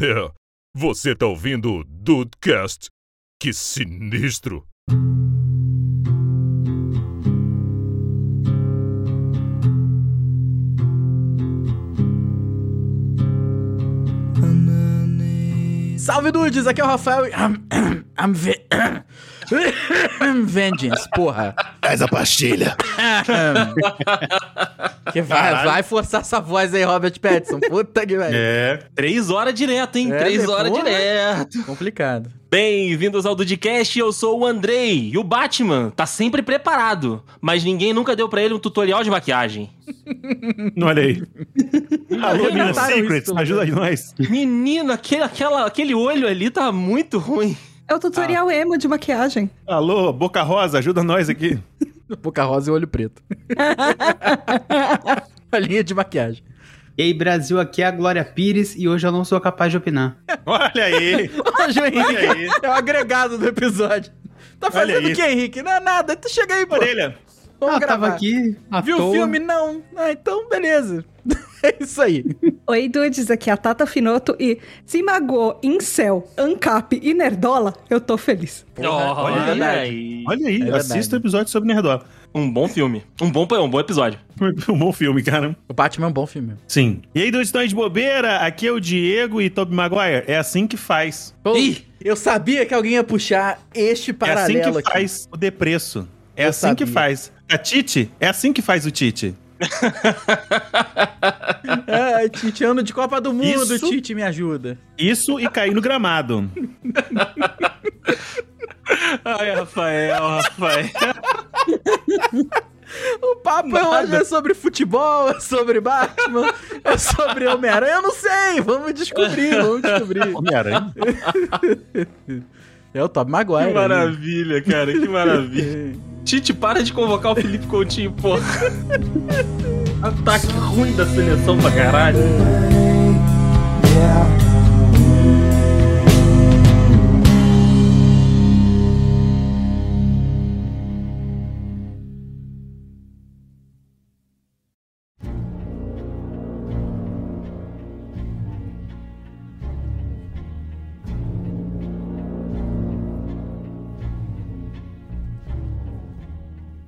É, você tá ouvindo o Dudecast? Que sinistro! Salve dudes, aqui é o Rafael. e- I'm ve- Vengeance, porra. Faz a pastilha. Que vai, vai forçar essa voz aí, Robert Pattinson. Puta que vai. É, três horas direto, hein? É, três horas porra. direto. Complicado. Bem-vindos ao Dudcast, eu sou o Andrei. E o Batman tá sempre preparado, mas ninguém nunca deu pra ele um tutorial de maquiagem. Olha aí. Alô, isso, Secrets, pelo ajuda aí nós. Menino, aquele, aquela, aquele olho ali tá muito ruim. É o tutorial emo de maquiagem. Alô, Boca Rosa, ajuda nós aqui. Boca rosa e olho preto. A linha de maquiagem. E aí, Brasil, aqui é a Glória Pires e hoje eu não sou capaz de opinar. Olha aí. Hoje o Henrique Olha aí. é o agregado do episódio. Tá fazendo o que, Henrique? Não é nada. Tu chega aí, pô. Orelha. Vamos ah, tava gravar. aqui à Viu o filme? Não. Ah, então, beleza. É isso aí. Oi, dudes, aqui é a Tata Finoto e se magoou Incel, Ancap e Nerdola, eu tô feliz. Porra, olha é verdade. aí. Olha aí, É assista o episódio sobre Nerdola. Um bom filme. Um bom, um bom episódio. Um bom filme, cara. O Batman é um bom filme. Sim. E aí, dois estão de bobeira, aqui é o Diego e Tobey Maguire. É assim que faz. Pô, Ih! eu sabia que alguém ia puxar este É paralelo assim que aqui. faz o depreço. É Eu assim que sabia. faz. A Tite, é assim que faz o Tite. É, Tite, ano de Copa do Mundo, Isso. Tite, me ajuda. Isso e cair no gramado. Ai, Rafael, Rafael. O papo hoje é sobre futebol, é sobre Batman, é sobre Homem-Aranha. Eu não sei, vamos descobrir, vamos descobrir. Homem-Aranha. É o Top Maguire. Que maravilha, cara, que maravilha. Tite, para de convocar o Felipe Coutinho, porra. Ataque ruim da seleção pra caralho.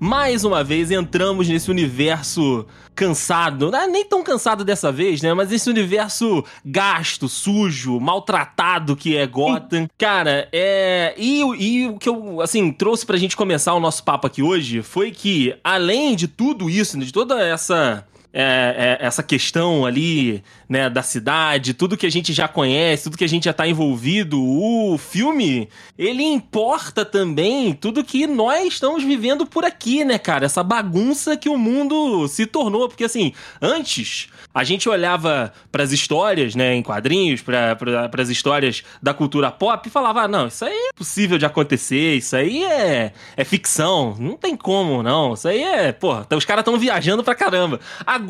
Mais uma vez entramos nesse universo cansado, não é nem tão cansado dessa vez, né? Mas esse universo gasto, sujo, maltratado que é Gotham. Cara, é. E, o- e o que eu, assim, trouxe pra gente começar o nosso papo aqui hoje foi que, além de tudo isso, de toda essa. É, é, essa questão ali, né, da cidade, tudo que a gente já conhece, tudo que a gente já tá envolvido, o filme, ele importa também tudo que nós estamos vivendo por aqui, né, cara? Essa bagunça que o mundo se tornou, porque assim, antes a gente olhava pras histórias, né, em quadrinhos, para as histórias da cultura pop e falava: ah, não, isso aí é possível de acontecer, isso aí é, é ficção, não tem como, não. Isso aí é, porra, os caras estão viajando pra caramba. Agora.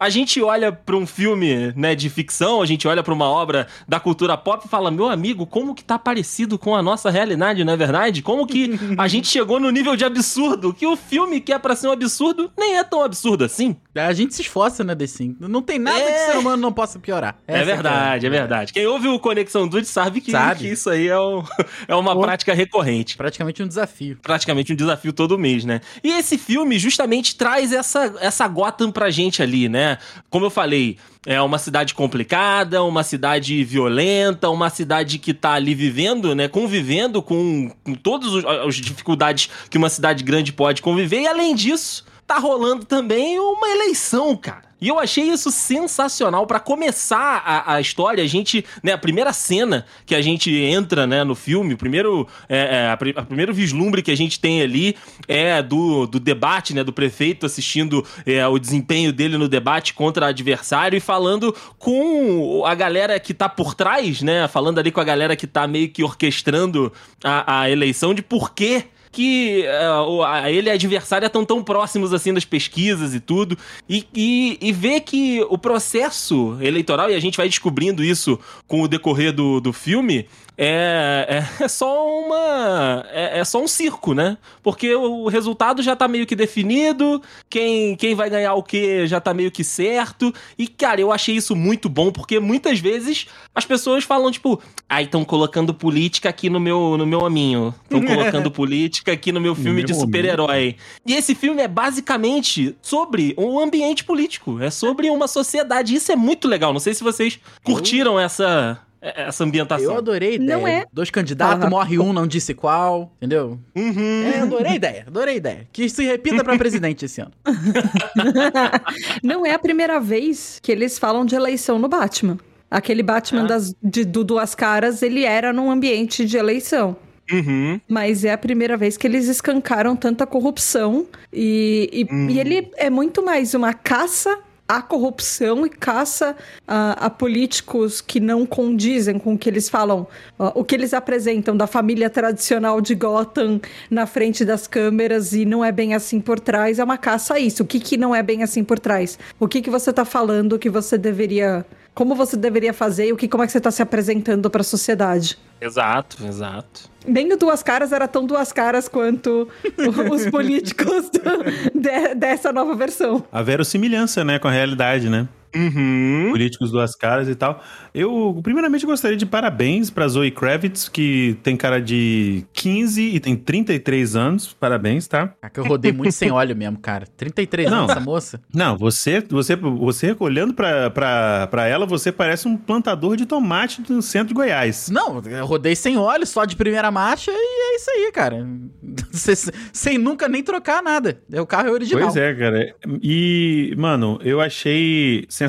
A gente olha pra um filme, né, de ficção, a gente olha pra uma obra da cultura pop e fala: "Meu amigo, como que tá parecido com a nossa realidade, não é verdade? Como que a gente chegou no nível de absurdo que o filme que é pra ser um absurdo nem é tão absurdo assim?" A gente se esforça, né, The Não tem nada É. que ser humano não possa piorar. É Essa verdade, que é verdade. Quem ouve o Conexão Dude sabe que, Sabe. que isso aí é, um- é uma Pô. prática recorrente. Praticamente um desafio. praticamente um desafio todo mês, né? E esse filme justamente traz essa, essa Gotham pra gente ali, né? Como eu falei, é uma cidade complicada, uma cidade violenta, uma cidade que tá ali vivendo, né? Convivendo com, com todas os- as dificuldades que uma cidade grande pode conviver. E além disso, tá rolando também uma eleição, cara. E eu achei isso sensacional Pra começar a, a história. A gente, né, a primeira cena que a gente entra, né, no filme, o primeiro, é, é, a, a primeiro vislumbre que a gente tem ali é do, do debate, né, do prefeito assistindo é, o desempenho dele no debate contra o adversário e falando com a galera que tá por trás, né, falando ali com a galera que tá meio que orquestrando a, a eleição de por que que a- ele e a adversária estão tão próximos assim das pesquisas e tudo. E, e, e ver que o processo eleitoral, e a gente vai descobrindo isso com o decorrer do, do filme, é, é, é só uma. É, é só um circo, né? Porque o resultado já tá meio que definido, quem, quem vai ganhar o que já tá meio que certo. E, cara, eu achei isso muito bom, porque muitas vezes as pessoas falam, tipo, ai, estão colocando política aqui no meu, no meu aminho. Estão colocando política aqui no meu filme meu de super-herói. E esse filme é basicamente sobre um ambiente político. É sobre uma sociedade. Isso é muito legal. Não sei se vocês curtiram essa, essa ambientação. Eu adorei a ideia. Não é- Dois candidatos, morre um, não disse qual, entendeu? Uhum. É, adorei a ideia, adorei a ideia. Que se repita pra presidente esse ano. Não é a primeira vez que eles falam de eleição no Batman. Aquele Batman Ah. das, de, do Duas Caras, ele era num ambiente de eleição. Uhum. Mas é a primeira vez que eles escancaram tanta corrupção. E, e, Hum. e ele é muito mais uma caça à corrupção e caça a, a políticos que não condizem com o que eles falam, ó, o que eles apresentam da família tradicional de Gotham na frente das câmeras e não é bem assim por trás. É uma caça a isso. O que, que não é bem assim por trás? O que, que você tá falando que você deveria. Como você deveria fazer e o que, como é que você tá se apresentando para a sociedade? Exato, exato. Nem o Duas Caras era tão Duas Caras quanto o- os políticos do- de- dessa nova versão. A verossimilhança, né, com a realidade, né? Uhum. Políticos duas caras e tal. Eu, primeiramente, gostaria de parabéns pra Zoe Kravitz, que tem cara de 15 e tem 33 anos. Parabéns, tá? Ah, que eu rodei muito sem óleo mesmo, cara. 33 Não. anos essa moça. Não, você, você, você olhando pra, pra, pra ela, você parece um plantador de tomate do centro de Goiás. Não, eu rodei sem óleo, só de primeira marcha e é isso aí, cara. Sem- Sem nunca nem trocar nada. O carro é original. Pois é, cara. E, mano, eu achei sensacional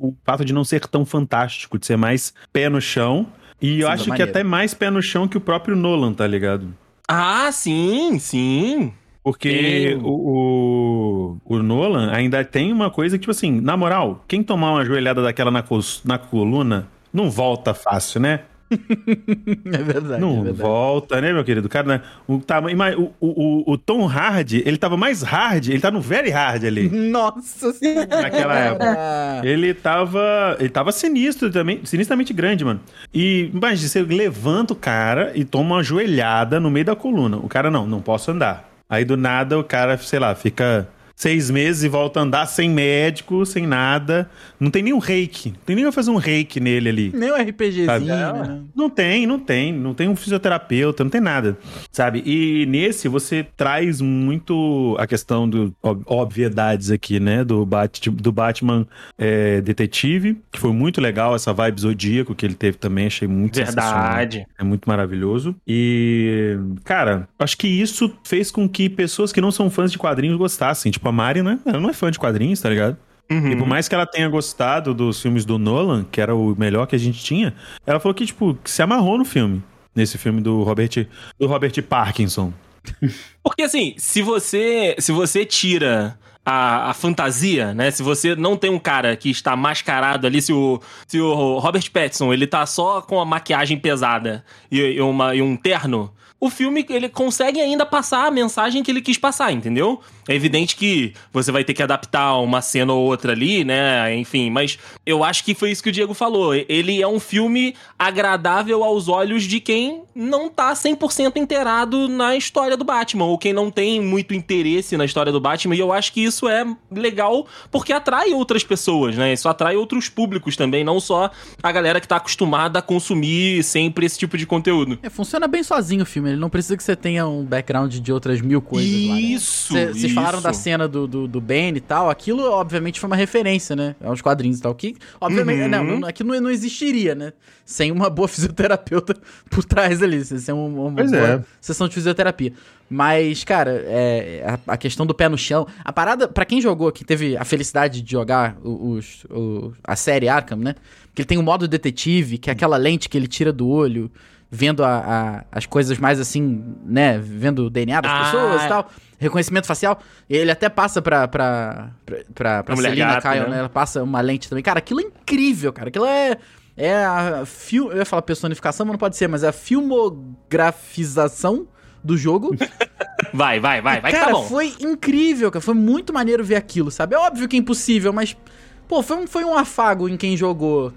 o fato de não ser tão fantástico, de ser mais pé no chão. E eu Sim, acho que maneiro. até mais pé no chão que o próprio Nolan, tá ligado? Ah, sim, sim. Porque o, o, o Nolan ainda tem uma coisa que, tipo assim, na moral, quem tomar uma joelhada daquela na, na coluna não volta fácil, né? É verdade. Não é verdade. volta, né, meu querido? Cara, né? o, tamanho, ima- o, o, o, Tom Hardy, ele tava mais hard, ele tá no very hard ali. Nossa senhora. Naquela época. Ele tava. Ele tava sinistro também, sinistramente grande, mano. E imagina, você levanta o cara e toma uma joelhada no meio da coluna. O cara, não, não posso andar. Aí do nada o cara, sei lá, fica seis meses e volta a andar sem médico, sem nada. Não tem nem um reiki. Não tem nem fazer um reiki nele ali. Nem um RPGzinho, Sabe? né? Não tem, não tem. Não tem um fisioterapeuta, não tem nada. Sabe? E nesse você traz muito a questão do ob- obviedades aqui, né? Do, Bat, do Batman é, detetive, que foi muito legal essa vibe zodíaco que ele teve também. Achei muito. Verdade. É muito maravilhoso. E, cara, acho que isso fez com que pessoas que não são fãs de quadrinhos gostassem. Tipo, a Mari, né? Ela não é fã de quadrinhos, tá ligado? Uhum. E por mais que ela tenha gostado dos filmes do Nolan, que era o melhor que a gente tinha, ela falou que, tipo, que se amarrou no filme. Nesse filme do Robert, do Robert Parkinson. Porque assim, se você, se você tira a, a fantasia, né? Se você não tem um cara que está mascarado ali, se o, se o Robert Pattinson ele tá só com a maquiagem pesada e, e uma, e um terno, o filme ele consegue ainda passar a mensagem que ele quis passar, entendeu? É evidente que você vai ter que adaptar uma cena ou outra ali, né? Enfim, mas eu acho que foi isso que o Diego falou. Ele é um filme agradável aos olhos de quem não tá 100% inteirado na história do Batman, ou quem não tem muito interesse na história do Batman, e eu acho que isso é legal porque atrai outras pessoas, né? Isso atrai outros públicos também, não só a galera que tá acostumada a consumir sempre esse tipo de conteúdo. É, funciona bem sozinho o filme. Ele não precisa que você tenha um background de outras mil coisas lá. né? Isso! Cê- Vocês falaram da cena do, do, do Ben e tal. Aquilo, obviamente, foi uma referência, né? Aos quadrinhos e tal. Que, obviamente, Uhum. não, não, aquilo não, não existiria, né? Sem uma boa fisioterapeuta por trás ali. Sem uma, uma Pois boa é. sessão de fisioterapia. Mas, cara, é, a, a questão do pé no chão. A parada, pra quem jogou, que teve a felicidade de jogar os, o- a série Arkham, né? Que ele tem o modo detetive, que é aquela lente que ele tira do olho, vendo a- a- as coisas mais assim, né? Vendo o DNA das Ah, pessoas é. e tal. Reconhecimento facial. Ele até passa pra, pra, pra, pra, pra mulher Selina gato, Kyle, né? né? Ela passa uma lente também. Cara, aquilo é incrível, cara. Aquilo é. É a fil... Eu ia falar personificação, mas não pode ser, mas é a filmografização do jogo. Vai, vai, vai, vai que cara, tá bom. foi incrível, cara. Foi muito maneiro ver aquilo, sabe? É óbvio que é impossível, mas. Pô, foi um, foi um afago em quem jogou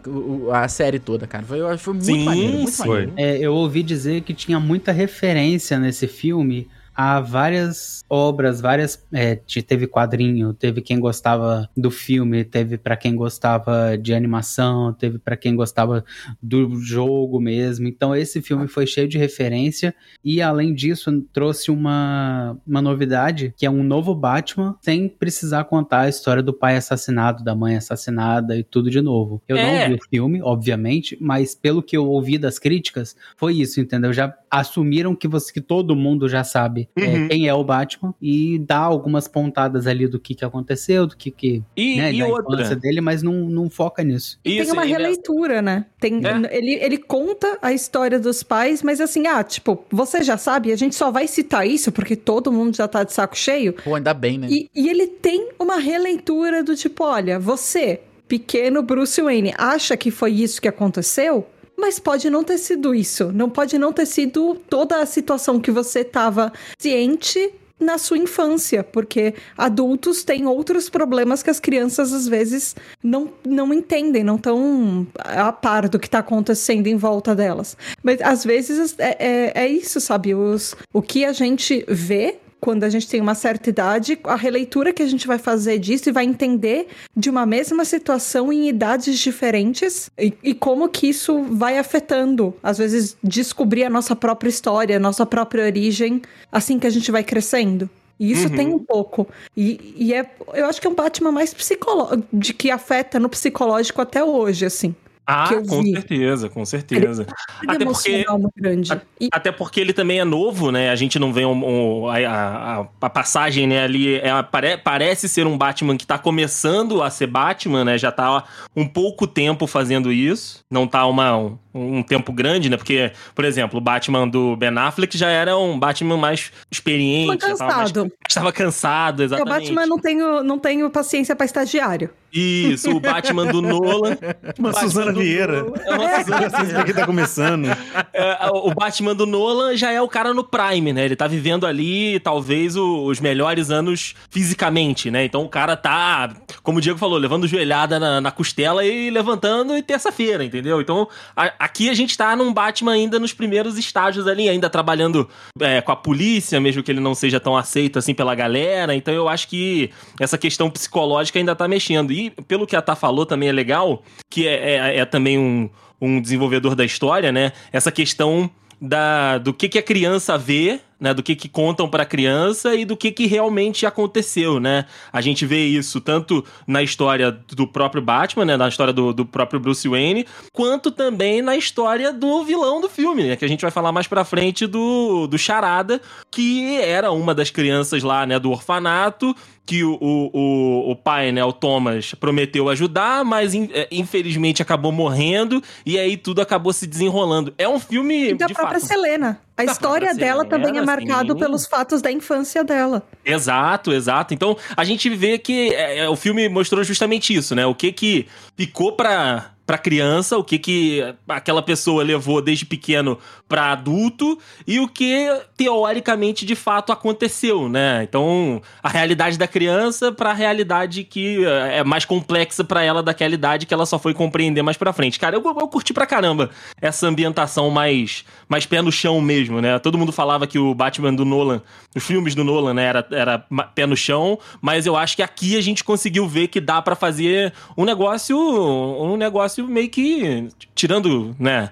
a série toda, cara. Foi, foi muito Sim, maneiro, muito foi. maneiro. É, eu ouvi dizer que tinha muita referência nesse filme a várias obras, várias. é, te- teve quadrinho, teve quem gostava do filme, teve pra quem gostava de animação, teve pra quem gostava do jogo mesmo. Então esse filme foi cheio de referência e além disso trouxe uma, uma novidade que é um novo Batman sem precisar contar a história do pai assassinado, da mãe assassinada e tudo de novo. Eu É. não vi o filme, obviamente, mas pelo que eu ouvi das críticas, foi isso, entendeu? Já assumiram que você que todo mundo já sabe é, Uhum. quem é o Batman e dá algumas pontadas ali do que, que aconteceu, do que que E, né, e da outra. dele, mas não, não foca nisso. Isso, tem uma e nessa- releitura, né? Tem, É. ele, ele conta a história dos pais, mas assim, ah, tipo, você já sabe, a gente só vai citar isso porque todo mundo já tá de saco cheio. Pô, ainda bem, né? E, e ele tem uma releitura do tipo, olha, você, pequeno Bruce Wayne, acha que foi isso que aconteceu? Mas pode não ter sido isso. Não pode não ter sido toda a situação que você tava ciente na sua infância, porque adultos têm outros problemas que as crianças às vezes não, não entendem, não estão a par do que está acontecendo em volta delas. Mas às vezes é, é, é isso, sabe? Os, o que a gente vê quando a gente tem uma certa idade, a releitura que a gente vai fazer disso e vai entender de uma mesma situação em idades diferentes e, e como que isso vai afetando, às vezes, descobrir a nossa própria história, a nossa própria origem, assim que a gente vai crescendo. E isso Uhum. tem um pouco. E, e é, eu acho que é um Batman mais psicológico, de que afeta no psicológico até hoje, assim. Ah, com vi. certeza, com certeza. Ele Até porque grande. E, Até porque ele também é novo, né? A gente não vê um- um- a, a- a passagem, né, ali. É, pare- parece ser um Batman que tá começando a ser Batman, né? Já tá um pouco tempo fazendo isso. Não tá uma, um, um tempo grande, né? Porque, por exemplo, o Batman do Ben Affleck já era um Batman mais experiente. Cansado. Estava cansado, o exatamente. Batman não tenho, não tenho paciência pra estagiário. Isso, o Batman do Nolan. Uma Suzana Vieira. É uma Suzana pra quem tá começando. É, o Batman do Nolan já é o cara no Prime, né? Ele tá vivendo ali, talvez, o- os melhores anos fisicamente, né? Então o cara tá, como o Diego falou, levando joelhada na, na costela e levantando em terça-feira, entendeu? Então a- aqui a gente tá num Batman ainda nos primeiros estágios ali, ainda trabalhando é, com a polícia, mesmo que ele não seja tão aceito assim pela galera. Então eu acho que essa questão psicológica ainda tá mexendo. E pelo que a Tá falou também é legal, que é, é- é também um, um desenvolvedor da história, né? Essa questão da, do que, que a criança vê, né? Do que, que contam pra criança e do que, que realmente aconteceu, né? A gente vê isso tanto na história do próprio Batman, né? Na história do, do próprio Bruce Wayne, quanto também na história do vilão do filme, né? Que a gente vai falar mais pra frente do, do Charada, que era uma das crianças lá, né? Do orfanato, que o, o, o, pai, né, o Thomas, prometeu ajudar, mas é, infelizmente acabou morrendo e aí tudo acabou se desenrolando. É um filme E da de própria fato. Selena. A história própria dela Selena, também é marcado sim. pelos fatos da infância dela. Exato, exato. Então a gente vê que é, é, o filme mostrou justamente isso, né? O que que ficou pra, pra criança, o que que aquela pessoa levou desde pequeno pra adulto e o que teoricamente de fato aconteceu, né? Então a realidade da criança pra realidade que é é mais complexa pra ela daquela idade que ela só foi compreender mais pra frente. Cara, eu, eu curti pra caramba essa ambientação mais, mais pé no chão mesmo, né? Todo mundo falava que o Batman do Nolan, os filmes do Nolan, né, era, era pé no chão, mas eu acho que aqui a gente conseguiu ver que dá pra fazer um negócio, um negócio meio que tirando, né,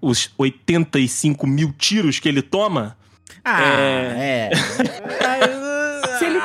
os 85 mil tiros que ele toma. Ah, é. Se ele,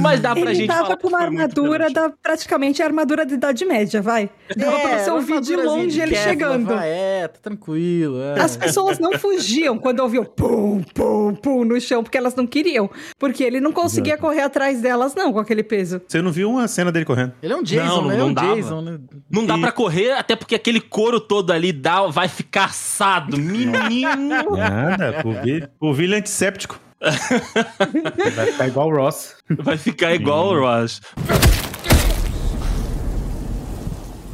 Mas dá pra ele gente tava falar com uma armadura da praticamente a armadura da Idade Média, vai. Dava pra você ouvir de longe ele Kevlar, chegando. vai, É, tá tranquilo. é. As pessoas não fugiam quando ouviam pum, pum, pum no chão, porque elas não queriam. Porque ele não conseguia correr atrás delas, não, com aquele peso. Você não viu uma cena dele correndo? Ele é um Jason, Não, né? Ele é não um dava. Jason, né? Não dá E- pra correr, até porque aquele couro todo ali dá, vai ficar assado. Menino! Nada, por vir, por vir é antisséptico. Vai ficar igual o Ross. Vai ficar igual o Ross.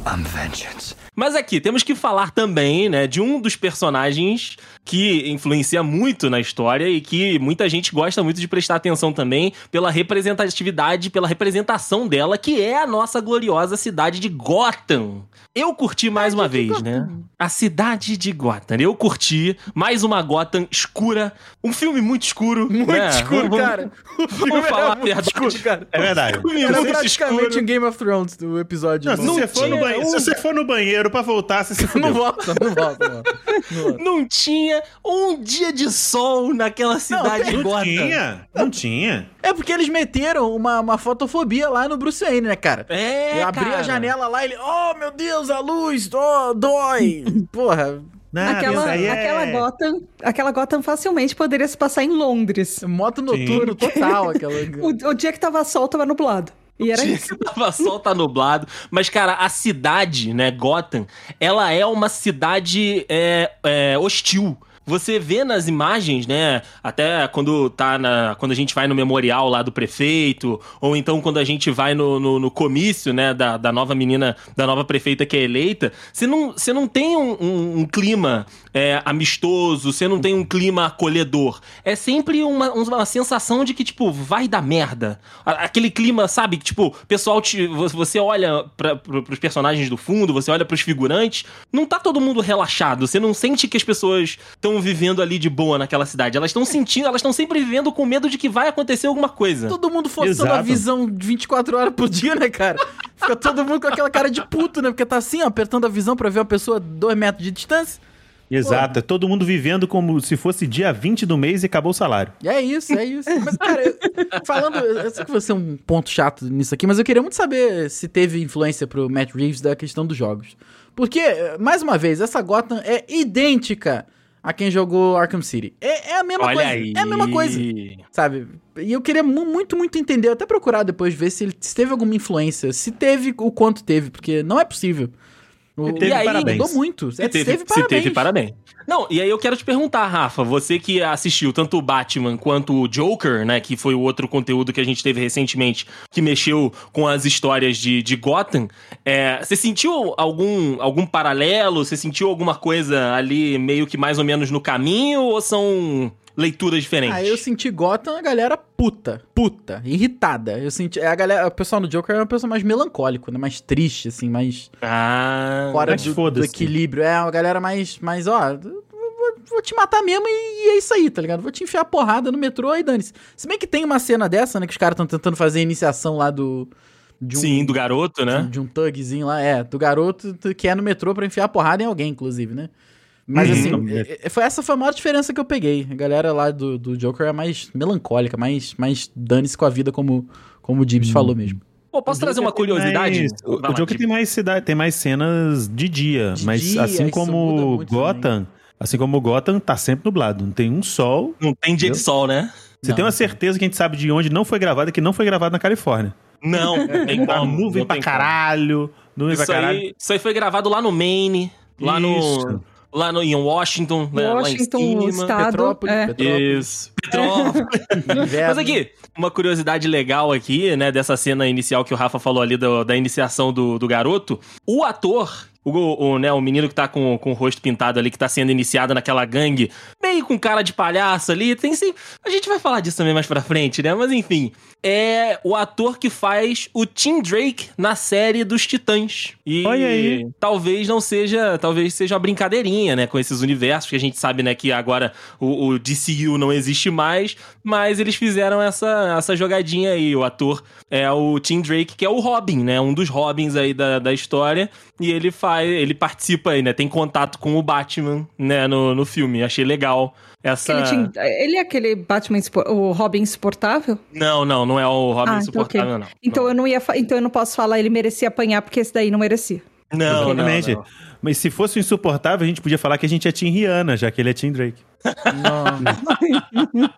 I'm vengeance. Mas aqui, temos que falar também, né, de um dos personagens que influencia muito na história e que muita gente gosta muito de prestar atenção também pela representatividade, pela representação dela, que é a nossa gloriosa cidade de Gotham. Eu curti mais uma vez, né? A cidade de Gotham. Eu curti mais uma Gotham escura. Um filme muito escuro. Muito né? escuro, Vamos- cara. O filme Vamos falar muito verdade. escuro, cara. É verdade. Um filme Era muito praticamente escuro. um Game of Thrones do episódio. Não, se, Não, você for no tinha banheiro, se um- você for no banheiro pra voltar, você se não volta, não volta, não volta. Não volta. Não tinha um dia de sol naquela cidade de Não Gotham. tinha, não tinha. É porque eles meteram uma, uma fotofobia lá no Bruce Wayne, né, cara? É, Eu abri a cara. janela lá e ele, oh meu Deus, a luz, oh, dói. Porra, Não, aquela, é- aquela, Gotham, aquela Gotham facilmente poderia se passar em Londres. moto noturno total aquela. O, o dia que tava sol, tava nublado. E era Dia isso. que tava sol, tá nublado. Mas, cara, a cidade, né, Gotham, ela é uma cidade é, é, hostil. Você vê nas imagens, né? Até quando tá na. Quando a gente vai no memorial lá do prefeito, ou então quando a gente vai no, no, no comício, né, da, da nova menina, da nova prefeita que é eleita, você não, você não tem um, um- um clima é, amistoso, você não tem um clima acolhedor. É sempre uma, uma sensação de que, tipo, vai dar merda. Aquele clima, sabe? Que, tipo, pessoal te, vo- você olha pra, pro, pros personagens do fundo, você olha pros figurantes, não tá todo mundo relaxado. Você não sente que as pessoas estão vivendo ali de boa naquela cidade. Elas estão sentindo, elas estão sempre vivendo com medo de que vai acontecer alguma coisa. Todo mundo forçando a visão 24 horas por dia, né, cara? Fica todo mundo com aquela cara de puto, né? Porque tá assim, ó, apertando a visão pra ver uma pessoa a 2 metros de distância. Exato, é todo mundo vivendo como se fosse dia 20 do mês e acabou o salário. É isso, é isso. Mas, cara, eu- falando. Eu sei que vai ser um ponto chato nisso aqui, mas eu queria muito saber se teve influência pro Matt Reeves da questão dos jogos. Porque, mais uma vez, essa Gotham é idêntica a quem jogou Arkham City. É, é a mesma Olha coisa. aí. É a mesma coisa. Sabe? E eu queria mu- muito, muito entender, até procurar depois, ver se, ele- se teve alguma influência. Se teve, o quanto teve, porque não é possível. Se teve, e aí, parabéns. mudou muito. Se teve, se teve, parabéns. Não, e aí eu quero te perguntar, Rafa, você que assistiu tanto o Batman quanto o Joker, né, que foi o outro conteúdo que a gente teve recentemente, que mexeu com as histórias de, de Gotham, é, você sentiu algum, algum paralelo? Você sentiu alguma coisa ali meio que mais ou menos no caminho, ou são leituras diferentes? Ah, eu senti Gotham a galera puta, puta, irritada. Eu senti. A galera, o pessoal no Joker é uma pessoa mais melancólico, né? Mais triste, assim, mais Ah, fora mas do, do equilíbrio. É uma galera mais, mais ó. Vou, vou te matar mesmo e, e é isso aí, tá ligado? Vou te enfiar porrada no metrô e dane-se. Se bem que tem uma cena dessa, né? Que os caras estão tentando fazer a iniciação lá do. De um, sim, do garoto, né? de um thugzinho lá, é, do garoto que é no metrô pra enfiar porrada em alguém, inclusive, né? Mas Uhum. assim, é- é- foi, essa foi a maior diferença que eu peguei. A galera lá do, do Joker é mais melancólica, mais, mais dane-se com a vida, como, como o Gibbs Uhum. falou mesmo. Pô, posso O trazer uma curiosidade? mais- o, o lá, Joker tem mais, cidade, tem mais cenas de dia, De mas dia, assim isso como Gotham, assim como Gotham tá sempre nublado, não tem um sol. Não tem dia de Entendeu? sol, né? Você Não. tem uma certeza que a gente sabe de onde não foi gravado que não foi gravado na Califórnia. Não, tem Tá como. nuvem não pra caralho, nuvem pra Isso caralho. aí, isso aí foi gravado lá no Maine, lá no. Lá no, em Washington, né, Washington, lá em cima. estado. Petrópolis, é. Petrópolis, Isso. Petrópolis. Mas aqui, uma curiosidade legal aqui, né, dessa cena inicial que o Rafa falou ali do- da iniciação do, do garoto. O ator, o, o, né, o menino que tá com, com o rosto pintado ali, que tá sendo iniciado naquela gangue, meio com cara de palhaço ali, tem sim. A gente vai falar disso também mais pra frente, né? Mas enfim, é o ator que faz o Tim Drake na série dos Titãs. E Olha aí. talvez não seja, talvez seja uma brincadeirinha, né, com esses universos que a gente sabe, né, que agora o, o DCU não existe mais, mas eles fizeram essa, essa jogadinha aí. O ator é o Tim Drake, que é o Robin, né, um dos Robins aí da, da história, e ele faz, ele participa aí, né, tem contato com o Batman, né, no, no filme. Achei legal essa Ele, tinha- ele é aquele Batman, o Robin insuportável? Não, não, não é o Robin Ah, então insuportável, ok. não. Então eu não ia, fa- então eu não posso falar ele merecia apanhar porque esse daí não merecia. não, não, não, não. Mas se fosse o insuportável, a gente podia falar que a gente é Tim Rihanna, já que ele é Tim Drake. Não.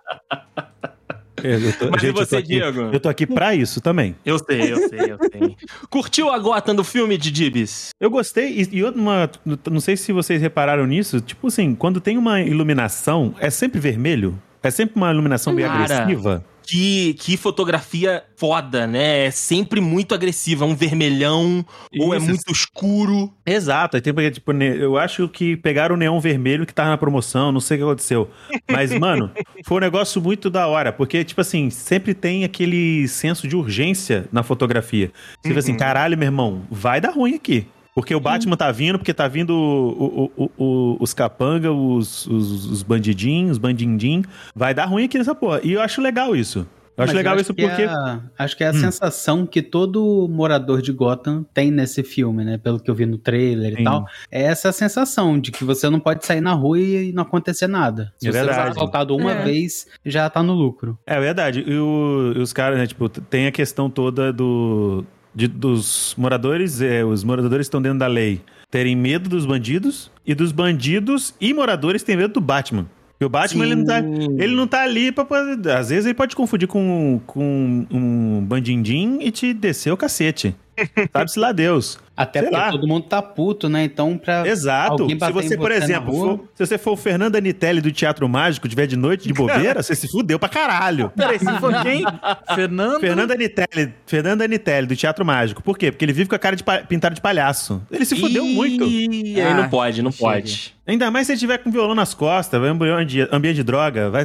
Eu, eu tô, Mas e gente, eu você, tô aqui, Diego? Eu tô aqui pra isso também. Eu sei, eu sei, eu sei. Curtiu a Gotham do filme de Dibs? Eu gostei, e, e outra uma. Não sei se vocês repararam nisso, tipo assim, quando tem uma iluminação, é sempre vermelho? É sempre uma iluminação bem Cara, agressiva? Que, que fotografia foda, né? É sempre muito agressiva. É um vermelhão, ou é Isso. muito escuro. Exato, tem porque, tipo, eu acho que pegaram o neon vermelho que tava na promoção, não sei o que aconteceu. Mas, mano, foi um negócio muito da hora, porque, tipo assim, sempre tem aquele senso de urgência na fotografia. Você fica assim, caralho, meu irmão, vai dar ruim aqui. Porque o Batman tá vindo, porque tá vindo o- o- o- o- os capanga, os, os, os bandidinhos, os bandindim. Vai dar ruim aqui nessa porra. E eu acho legal isso. Eu acho Mas legal acho isso que porque. É a, acho que é a sensação que todo morador de Gotham tem nesse filme, né? Pelo que eu vi no trailer Sim. e tal. É essa sensação de que você não pode sair na rua e não acontecer nada. Se É você verdade. for assaltado uma É. vez, já tá no lucro. É verdade. E, o- e os caras, né, tipo, tem a questão toda do. De- dos moradores, é, os moradores estão dentro da lei terem medo dos bandidos e dos bandidos e moradores têm medo do Batman. Porque o Batman, ele não, tá, ele não tá ali pra. poder- Às vezes ele pode te confundir com, com um bandindim e te descer o cacete. Sabe-se lá Deus. Até Sei porque lá. todo mundo tá puto, né? Então, pra. Exato. Alguém Se você, em por exemplo, rua? for- se você for o Fernando Anitelli do Teatro Mágico, tiver de noite de bobeira, você se fudeu pra caralho. Peraí, se for quem? Fernando. Fernando Anitelli, Fernando Anitelli, do Teatro Mágico. Por quê? Porque ele vive com a cara de pa- pintada de palhaço. Ele se fudeu muito. aí Ah, não pode, não chega. pode. Ainda mais se ele tiver com violão nas costas, vai ambiente, ambiente de droga, vai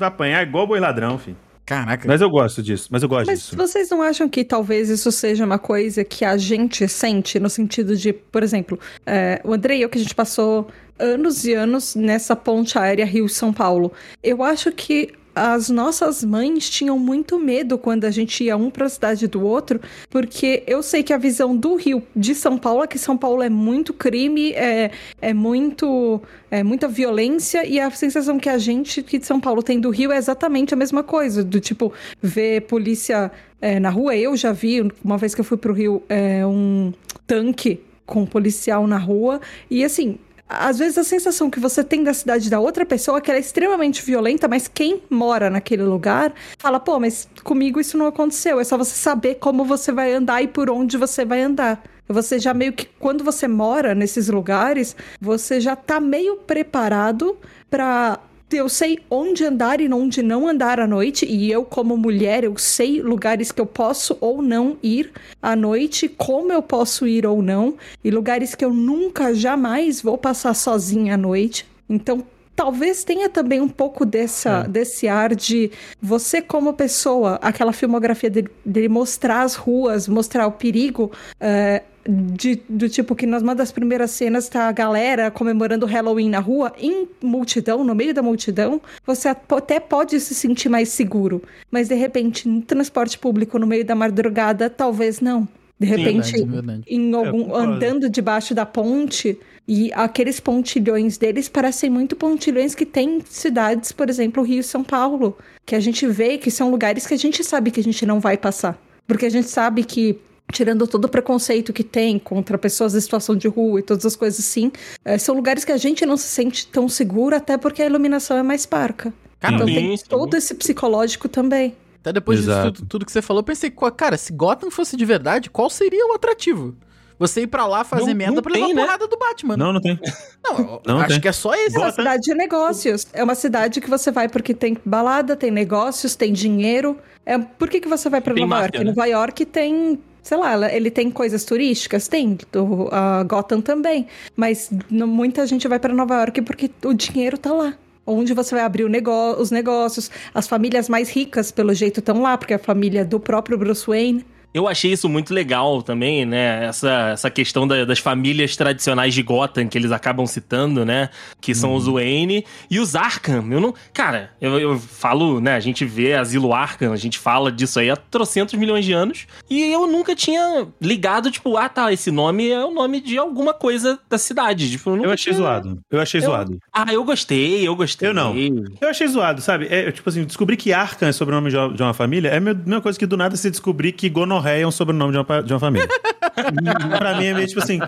apanhar igual boi ladrão, filho. Caraca. Mas eu gosto disso, mas eu gosto Mas disso. vocês não acham que talvez isso seja uma coisa que a gente sente no sentido de, por exemplo, é, o André e eu que a gente passou anos e anos nessa ponte aérea Rio-São Paulo. Eu acho que as nossas mães tinham muito medo quando a gente ia um para a cidade do outro, porque eu sei que a visão do Rio de São Paulo é que São Paulo é muito crime, é, é muito é muita violência e a sensação que a gente que de São Paulo tem do Rio é exatamente a mesma coisa, do tipo ver polícia é, na rua. Eu já vi uma vez que eu fui pro Rio é, um tanque com um policial na rua e assim às vezes a sensação que você tem da cidade da outra pessoa é que ela é extremamente violenta, mas quem mora naquele lugar fala, pô, mas comigo isso não aconteceu. É só você saber como você vai andar e por onde você vai andar. Você já meio que, quando você mora nesses lugares, você já tá meio preparado pra. Eu sei onde andar e onde não andar à noite, e eu, como mulher, eu sei lugares que eu posso ou não ir à noite, como eu posso ir ou não, e lugares que eu nunca, jamais vou passar sozinha à noite. Então, talvez tenha também um pouco dessa, desse ar de você como pessoa, aquela filmografia dele, dele mostrar as ruas, mostrar o perigo, é, de- do tipo que nas uma das primeiras cenas tá a galera comemorando o Halloween na rua, em multidão, no meio da multidão, você at- até pode se sentir mais seguro, mas de repente no transporte público no meio da madrugada, talvez não. De repente, Verdade, verdade. em algum concordo. andando debaixo da ponte e aqueles pontilhões deles parecem muito pontilhões que tem em cidades, por exemplo, Rio e São Paulo, que a gente vê que são lugares que a gente sabe que a gente não vai passar, porque a gente sabe que tirando todo o preconceito que tem contra pessoas em situação de rua e todas as coisas assim, eh, são lugares que a gente não se sente tão seguro, até porque a iluminação é mais parca. Cara, então tem todo esse psicológico também. Até depois disso Exato. tudo, tudo que você falou, eu pensei, "Qu- cara, se Gotham fosse de verdade, qual seria o atrativo? Você ir pra lá fazer Não- merda não pra levar tem, né? porrada do Batman. Não, não tem. Não, Não acho tem. que é só esse. É uma Gotham- cidade de negócios. É uma cidade que você vai porque tem balada, tem negócios, tem dinheiro. É, por que, que você vai pra Tem Nova máfia, York? né? Nova York tem, sei lá, ele tem coisas turísticas? Tem. O, a Gotham também. Mas muita gente vai pra Nova York porque o dinheiro tá lá. Onde você vai abrir os negócios. As famílias mais ricas, pelo jeito, estão lá, porque é a família do próprio Bruce Wayne. Eu achei isso muito legal também, né? Essa, essa questão da- das famílias tradicionais de Gotham que eles acabam citando, né? Que são os Wayne e os Arkham. Eu não. Cara, eu, eu falo, né? A gente vê Asilo Arkham, a gente fala disso aí há trocentos milhões de anos. E eu nunca tinha ligado, tipo, ah, tá, esse nome é o nome de alguma coisa da cidade. Tipo, eu, Eu achei tinha- zoado. Eu achei Eu- zoado. Ah, eu gostei, eu gostei. Eu não. Eu achei zoado, sabe? É, tipo assim, descobrir que Arkham é sobrenome de uma, família é a mesma coisa que do nada você descobrir que gonorreia é um sobrenome de uma, de uma família. pra mim é meio tipo assim,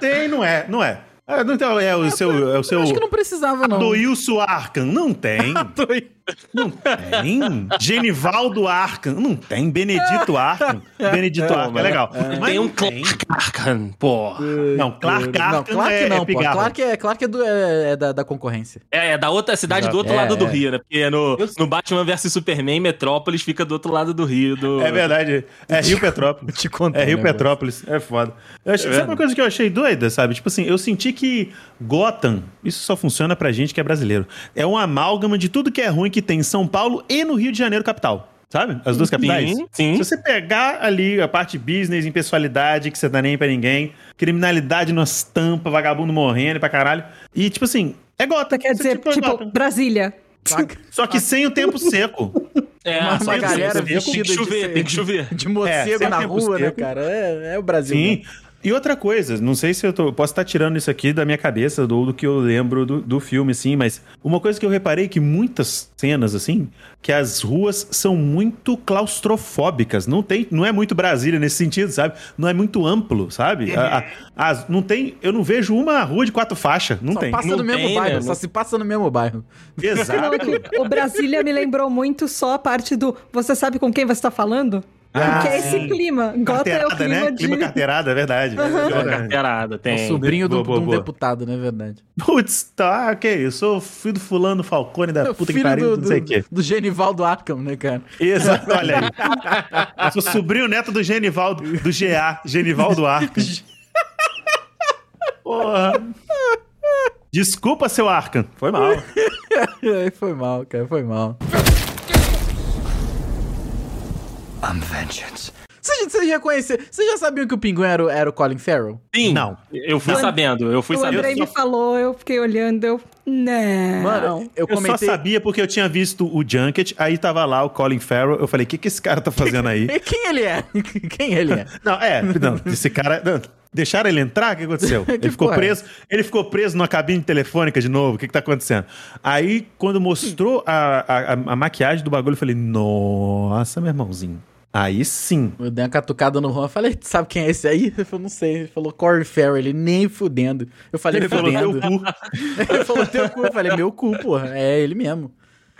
tem, não é, não é. É, então, é o seu, é o seu Acho que não precisava, não. Adoilson Arkham. Não tem. Não tem. Genivaldo Arcan. Não tem. Benedito Arcan. Benedito Arcan, é legal. Mas tem um. Clark Arcan, pô. Não, Clark Arcan Não, Clark é, não, é pô. Clark é, Clark é, do- é- é da, da concorrência. É, é da outra cidade do outro É, lado do é. Rio, né? Porque no, no Batman vs Superman, Metrópolis fica do outro lado do Rio. Do... É verdade. É Rio Petrópolis. Te contar É Rio negócio. Petrópolis. É foda. Eu achei- sabe uma coisa que eu achei doida, sabe? Tipo assim, eu senti que Gotham, isso só funciona pra gente que é brasileiro. É um amálgama de tudo que é ruim que tem em São Paulo e no Rio de Janeiro, capital. Sabe? As duas capitais. Sim, sim. Se você pegar ali a parte business, impessoalidade, que você dá nem pra ninguém, criminalidade nas tampas, vagabundo morrendo pra caralho. E, tipo assim, é Gotham. Quer dizer, é tipo. Brasília. Só que sem o tempo seco. É, Uma, que galera tem que vestida chover, de, tem que chover. de morcego sem na tempo rua, né, seco. cara? É, é o Brasil. Sim. né? E outra coisa, não sei se eu tô, posso estar tirando isso aqui da minha cabeça ou do que eu lembro do, do filme, assim, mas uma coisa que eu reparei que muitas cenas, assim, que as ruas são muito claustrofóbicas. Não tem, não é muito Brasília nesse sentido, sabe? Não é muito amplo, sabe? A- a- as- não tem, eu não vejo uma rua de quatro faixas, não Só tem. passa Não no mesmo tem, bairro, né? só se passa no mesmo bairro. Exato. é o Brasília me lembrou muito só a parte do você sabe com quem você está falando? Ah, Porque é esse clima. Gota é o clima né? de. Clima carteirada, é verdade. É É uma verdade. carteirada, É o tem. sobrinho do, Boa, boa, de um boa. deputado, não é verdade? Putz, tá, ok. Eu sou filho do fulano Falcone da É o puta que filho pariu, do, não sei o do, quê. do Genivaldo Arkham, né, cara? Exato, olha aí. Eu sou sobrinho neto do Genivaldo, do GA, Genivaldo Arcan. Porra. Desculpa, seu Arcan. Foi mal. Foi mal, cara, foi mal. I'm vengeance. Vocês vocês já conheceram, vocês já sabiam que o pinguim era, o- era o Colin Farrell? Sim, Não. eu fui Não. sabendo, eu fui O sabendo. Andrei me falou, eu fiquei olhando, eu. Não. Mano, eu Eu comentei... só sabia porque eu tinha visto o Junket, aí tava lá o Colin Farrell. Eu falei, o que, que esse cara tá fazendo aí? Quem ele é? Quem ele é? Não, é, não, esse cara. não, deixaram ele entrar? O que aconteceu? Que ele ficou porra é preso. Ele ficou preso numa cabine telefônica de novo. O que, que tá acontecendo? Aí, quando mostrou a, a- a maquiagem do bagulho, eu falei, nossa, meu irmãozinho. Aí sim. Eu dei uma catucada no Juan, falei, sabe quem é esse aí? Ele falou, não sei. Ele falou, Corey Farrell, ele nem fudendo. Eu falei, Ele falou, fudendo. teu cu. ele falou, teu cu. Eu falei, meu cu, porra. É ele mesmo.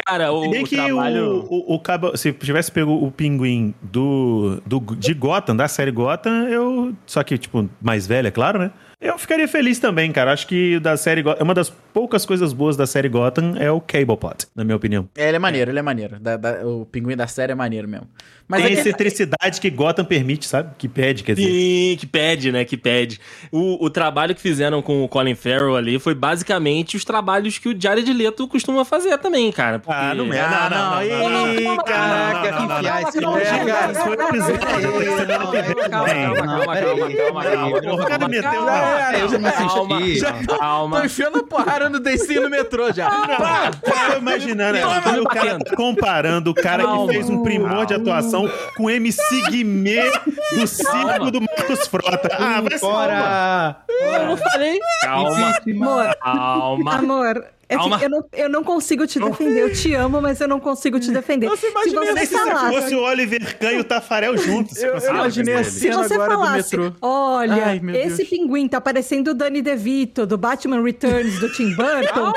Cara, o, Se bem o que trabalho... o, o, o cabo- se tivesse pego o pinguim do, do, de Gotham, da série Gotham, eu. Só que, tipo, mais velha, é claro, né? Eu ficaria feliz também, cara. Acho que da série Gotham. Uma das poucas coisas boas da série Gotham é o Cable Plot, na minha opinião. É, ele é maneiro, ele é maneiro. Da- da- o pinguim da série é maneiro mesmo. Mas Tem é a que- excentricidade que Gotham permite, sabe? Que pede, quer dizer. Sim, que pede, né? Que pede. O, o trabalho que fizeram com o Colin Farrell ali foi basicamente os trabalhos que o Jared Leto costuma fazer também, cara. porque- Ah, não é. Ah, Não, não. Ih, caraca, não, enfiar esse cara, foi um episódio que. Calma, calma, calma, calma, calma, calma. Porra, o cara meteu Calma, já não calma, assisti. calma. Tô enfiando a porrada no DC no metrô já. Pá! Eu tô imaginando, né? o cara comparando o cara Calma. que fez um primor de atuação com o MC Guimê do circo do Marcos Frota. Ah, vai se Fora! Eu não falei. Calma, Amor, calma. amor. É que Calma. eu, não, eu não consigo te defender. Eu te amo, mas eu não consigo te defender. Você Se imagina você se você falasse, fosse o Oliver Kahn e o Tafarel juntos. se Eu- eu imaginei se você agora do falasse, metrô. olha, Ai, esse Deus. pinguim tá parecendo o Danny DeVito do Batman Returns do Tim Burton,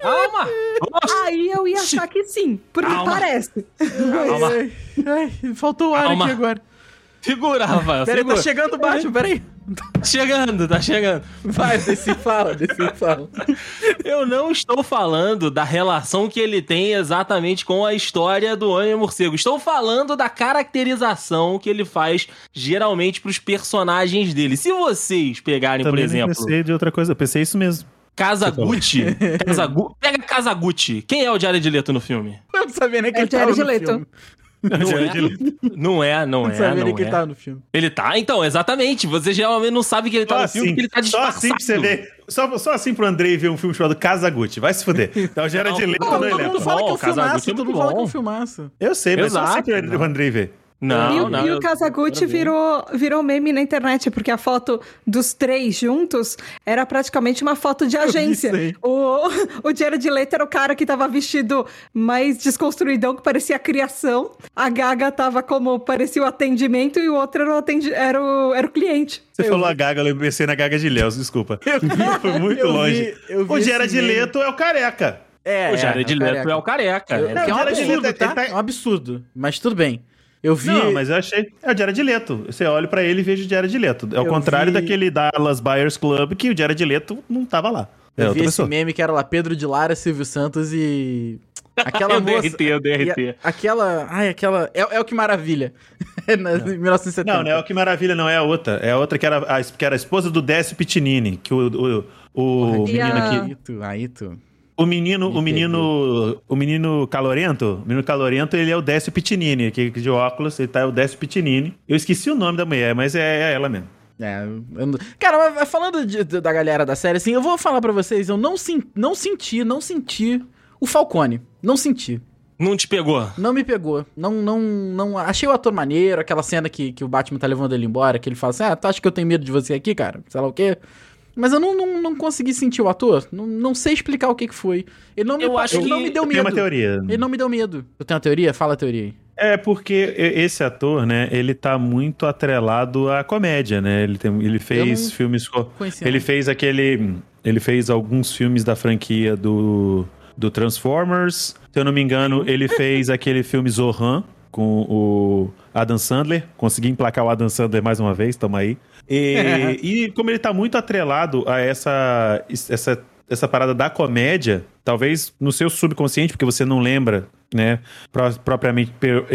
Calma. aí eu ia achar que sim, porque Calma. parece. Calma. Ai, ai, faltou o ar Calma. aqui agora. Segura, Rafael. Peraí, segura. tá chegando o Batman, peraí. Tá chegando, tá chegando. Vai, DC fala, DC fala. Eu não estou falando da relação que ele tem exatamente com a história do Homem Morcego. Estou falando da caracterização que ele faz geralmente pros personagens dele. Se vocês pegarem, por Também nem exemplo, pensei de outra coisa, eu pensei isso mesmo. Kazaguchi, Kazagu... pega Kazaguchi. Quem é o Jared Leto no filme? Eu não sabia nem que É o Jared no Leto. Não é, não é, não Eu não é. Não que ele é. tava no filme. Ele tá? Então, exatamente. Você geralmente não sabe que ele tá Só no filme assim, porque ele tá só disfarçado. assim pra você ver. Só, só assim pro Andrei ver um filme chamado Kazaguchi. Vai se fuder. Então já era de Não, letra Não, que é um Casagutti é todo muito mundo fala que é um bom. filmaço. Eu sei, mas só assim Exato, pro Andrei ver. Não, e, o- não. e eu- o Kazaguchi virou, virou meme na internet, porque a foto dos três juntos era praticamente uma foto de agência. O, o Jared Leto era o cara que tava vestido mais desconstruidão, que parecia a criação. A Gaga tava como parecia o atendimento e o outro era o, atendi era o, era o cliente. Você falou a Gaga, eu pensei na Gaga de Léo, desculpa. Foi muito eu vi- longe. eu vi o meme. Leto é o careca. É, o Jared é, Leto careca. é o careca. Eu- que é um o Jared absurdo, Leto, tá? tá- É um absurdo. Mas tudo bem. Eu vi. Não, mas eu achei. É o Jared Leto. Você olha pra ele e veja o Jared Leto. É o Eu contrário vi- daquele Dallas Buyers Club que o Jared Leto não tava lá. É Eu outra vi esse pessoa. meme que era lá Pedro de Lara, Silvio Santos e. Aquela o moça. DRT, o DRT. a- aquela. Ai, aquela. É, é o que maravilha. Na- Em 1970. Não, não é o que maravilha, não. É a outra. É a outra que era a, que era a esposa do Décio Pitinini. Que o, o, o E menino a- aqui. Aí tu, aí tu. O menino, Me o menino, o menino calorento, o menino calorento, ele é o Décio Pitinini, que que de óculos, ele tá é o Décio Pitinini. Eu esqueci o nome da mulher, mas é, é ela mesmo. É, não- cara, mas falando de- de- da galera da série, assim, eu vou falar pra vocês, eu não, sen- não senti, não senti o Falcone. Não senti. Não te pegou. Não me pegou. Não, não, não. Achei o ator maneiro, aquela cena que, que o Batman tá levando ele embora, que ele fala assim: Ah, tu acha que eu tenho medo de você aqui, cara? Sei lá o quê. Mas eu não, não, não consegui sentir o ator. Não, não sei explicar o que, que foi. Ele não me, Eu pa- acho ele não que me deu Eu tenho medo. uma teoria. Ele não me deu medo. Eu tenho uma teoria? Fala a teoria aí. É porque esse ator, né, ele tá muito atrelado à comédia, né? Ele, tem, ele fez não filmes. co- conhecia, Ele não. fez aquele. Ele fez alguns filmes da franquia do, do Transformers. Se eu não me engano, ele fez aquele filme Zohan com o Adam Sandler. Consegui emplacar o Adam Sandler mais uma vez, tamo aí. E, e como ele tá muito atrelado a essa, essa, essa parada da comédia, talvez no seu subconsciente, porque você não lembra, né, pro- propriamente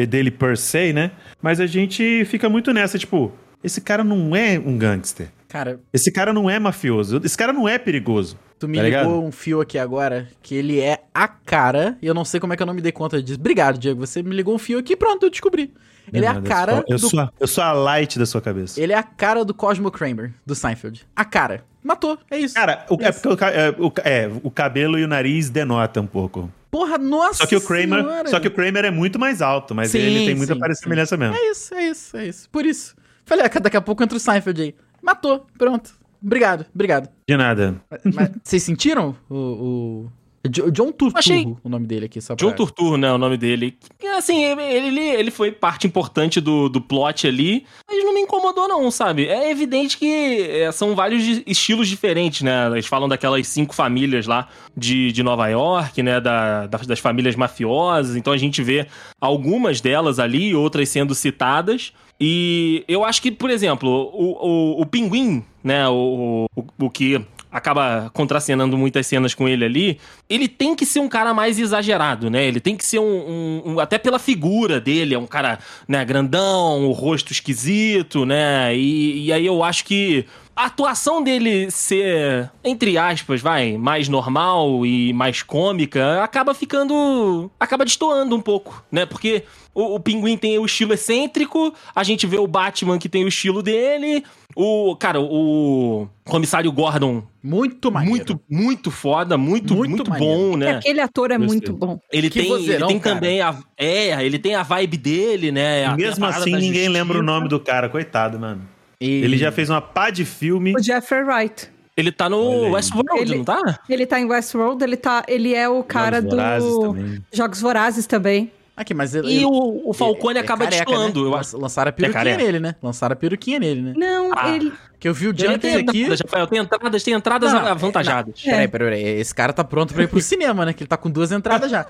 dele per se, né? Mas a gente fica muito nessa, tipo, esse cara não é um gangster. Cara, Esse cara não é mafioso. Esse cara não é perigoso. tu me Tá ligou ligado? um fio aqui agora que ele é a cara, e eu não sei como é que eu não me dei conta disso. Obrigado, Diego. Você me ligou um fio aqui, pronto, eu descobri. Ele é a cara Eu, do sou, a- eu sou a light da sua cabeça. Ele é a cara do Cosmo Kramer, do Seinfeld. A cara. Matou, é isso. Cara, o, é porque o, é, o é, o cabelo e o nariz denota um pouco. Porra, nossa Só que o Kramer, senhora. só que o Kramer é muito mais alto, mas Sim, ele tem muita sim. semelhança mesmo. É isso, é isso, é isso. Por isso. Falei, ah, daqui a pouco entra o Seinfeld aí. Matou, pronto. Obrigado, obrigado. De nada. Mas- Mas vocês sentiram o... o... Jo- John Turturro, Achei- o nome dele aqui, só pra... John Turturro, né, o nome dele. Assim, ele, ele, ele foi parte importante do, do plot ali, mas não me incomodou não, sabe? É evidente que é, são vários estilos diferentes, né? Eles falam daquelas cinco famílias lá de, de Nova York, né? Da, das, das famílias mafiosas, então a gente vê algumas delas ali, outras sendo citadas. E eu acho que, por exemplo, o, o, o Pinguim, né? O, o, o que acaba contracenando muitas cenas com ele ali, ele tem que ser um cara mais exagerado, né? Ele tem que ser um, um- um- até pela figura dele, é um cara, né, grandão, o rosto esquisito, né? E, e aí eu acho que a atuação dele ser, entre aspas, vai, mais normal e mais cômica, acaba ficando. acaba destoando um pouco, né? Porque o, o Pinguim tem o estilo excêntrico, a gente vê o Batman que tem o estilo dele, o. Cara, o comissário Gordon, Muito maneiro. muito, muito foda, muito, Muito muito, bom, Que né? aquele ator é Gostei. muito bom. Ele Que tem, vozeirão, ele tem cara. também a. É, ele tem a vibe dele, né? A- Mesmo a assim, ninguém justiça. lembra o nome do cara, coitado, mano. E- Ele já fez uma pá de filme. O Jeffrey Wright. Ele tá no. Westworld, Ele- não tá? Ele tá em Westworld, ele, tá, ele é o cara Jogos Vorazes do também. Jogos Vorazes também. Aqui, mas ele... E ele- o, o Falcone ele é acaba careca, destoando, né? eu. Lançaram a peruquinha careca. nele, né? Lançaram a peruquinha nele, né? Não, Ah. ele... Que eu vi o tem aqui... entradas, Rafael, tem entradas, tem entradas Não, avantajadas. É. Peraí, peraí, peraí. Esse cara tá pronto pra ir pro cinema, né? Que ele tá com duas entradas já.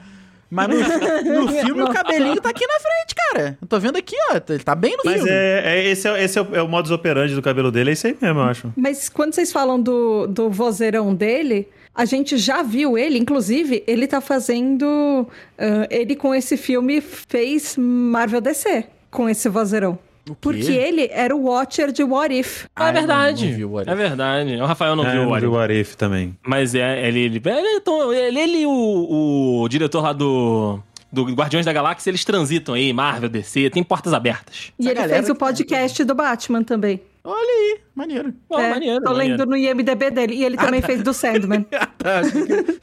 Mas no, no filme o cabelinho tá aqui na frente, cara. Eu tô vendo aqui, ó. Ele tá bem no Mas filme. é, é- esse, é, esse é o, é o modus operandi do cabelo dele, é isso aí mesmo, eu acho. Mas quando vocês falam do, do vozeirão dele, a gente já viu ele, inclusive, ele tá fazendo. ah, ele com esse filme fez Marvel DC com esse vozeirão. O quê? Porque ele era o Watcher de What If. Ah, é verdade. não vi o What é If. verdade. O Rafael não Ah, viu o What If. What If também. Mas é, ele, ele, ele, então, ele, ele e o, o diretor lá do, do Guardiões da Galáxia, eles transitam aí, Marvel, DC, tem portas abertas. E Essa ele fez o que- podcast do Batman também. Olha aí, maneiro. Pô, É, maneiro, tô maneiro. lendo no IMDB dele. E ele também fez do Sandman. Tá,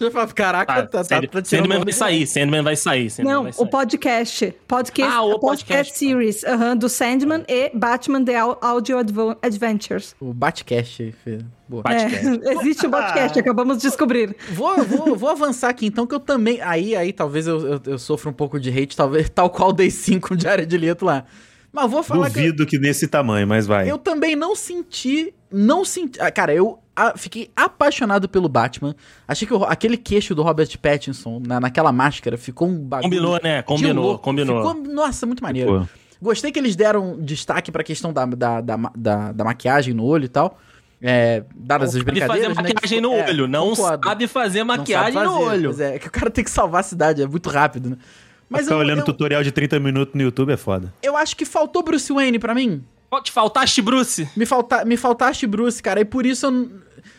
já falava, caraca, Ah, tá, tá, Sand- tá Sandman vai sair, Sandman vai sair. Sandman Não, vai o sair. podcast. Podcast, Ah, o podcast, podcast. series aham, do Sandman e Batman The Au- Audio Advo- Adventures. O Batcast. fez- Boa. Batcast. É, existe um podcast, acabamos de descobrir. Vou, vou, vou avançar aqui então, que eu também. Aí, aí talvez eu, eu, eu sofra um pouco de hate, talvez, tal qual o Day 5 de área de leto lá. Mas vou falar que. Duvido que nesse tamanho, mas vai. Eu também não senti. Não senti. ah, Cara, eu a- fiquei apaixonado pelo Batman. Achei que o- aquele queixo do Robert Pattinson na, naquela máscara ficou um bagulho. Combinou, né? Combinou, louco. combinou. Ficou, nossa, muito maneiro. Pô. Gostei que eles deram destaque pra questão da, da, da, da- da maquiagem no olho e tal. É, dadas as Sabe fazer brincadeiras. né, que maquiagem ficou- no é, olho, não concordo. sabe fazer Não sabe maquiagem no fazer, olho. mas É, é que o cara tem que salvar a cidade, é muito rápido, né? Mas Ficar eu, olhando eu, tutorial de 30 minutos no YouTube é foda. eu acho que faltou Bruce Wayne pra mim. Te faltaste, Bruce? Me, falta, me faltaste Bruce, cara, e por isso eu.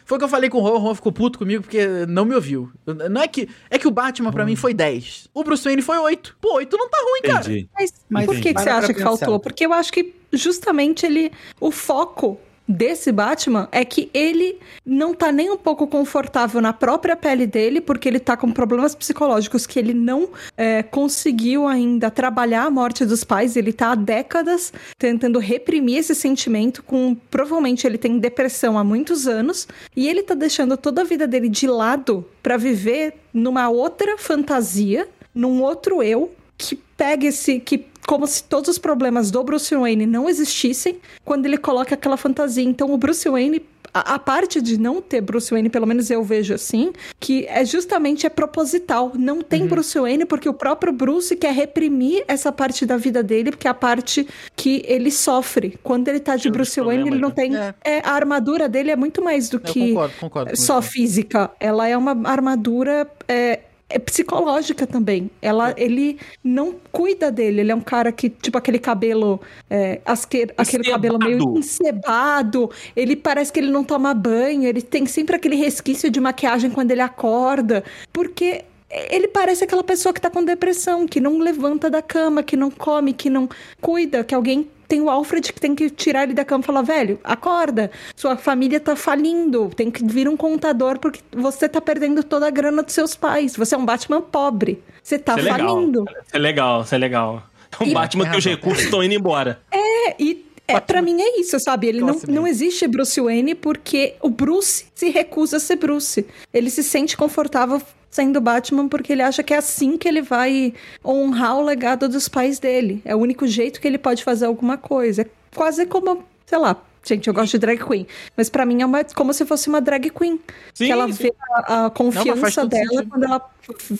Foi o que eu falei com o Ron, o Ron ficou puto comigo porque não me ouviu. Não é que. É que o Batman pra mim foi 10. O Bruce Wayne foi 8. Pô, 8 não tá ruim, cara. Entendi. Mas, Mas por que, que para você acha que pensar. faltou? Porque eu acho que justamente ele. O foco desse Batman é que ele não tá nem um pouco confortável na própria pele dele, porque ele tá com problemas psicológicos que ele não é, conseguiu ainda trabalhar a morte dos pais. Ele tá há décadas tentando reprimir esse sentimento. Com provavelmente ele tem depressão há muitos anos e ele tá deixando toda a vida dele de lado pra viver numa outra fantasia, num outro eu que pega esse que como se todos os problemas do Bruce Wayne não existissem quando ele coloca aquela fantasia. Então o Bruce Wayne a, a parte de não ter Bruce Wayne, pelo menos eu vejo assim, que é justamente é proposital. Não tem Bruce Wayne porque o próprio Bruce quer reprimir essa parte da vida dele, porque é a parte que ele sofre. Quando ele tá de Bruce Wayne, ele não tem. É. É, a armadura dele é muito mais do Eu que concordo, concordo. só isso. física. Ela é uma armadura é, é psicológica também. Ela, ele não cuida dele. Ele é um cara que, tipo, aquele cabelo. é, asque- aquele cabelo meio Encebado. encebado. Ele parece que ele não toma banho. Ele tem sempre aquele resquício de maquiagem quando ele acorda. Porque. Ele parece aquela pessoa que tá com depressão, que não levanta da cama, que não come, que não cuida, que alguém tem o Alfred que tem que tirar ele da cama e falar, velho, acorda, sua família tá falindo, tem que vir um contador porque você tá perdendo toda a grana dos seus pais, você é um Batman pobre, você tá Isso é falindo. Isso é legal, isso é legal. É um E- Batman que os recursos estão indo embora. É, e é, pra mim é isso, sabe? Ele não, não existe Bruce Wayne porque o Bruce se recusa a ser Bruce. Ele se sente confortável sendo Batman porque ele acha que é assim que ele vai honrar o legado dos pais dele. É o único jeito que ele pode fazer alguma coisa. É quase como, sei lá, gente, eu gosto de drag queen, mas pra mim é uma- como se fosse uma drag queen. Sim, que ela sim. vê a, a confiança todo dela sentido. quando ela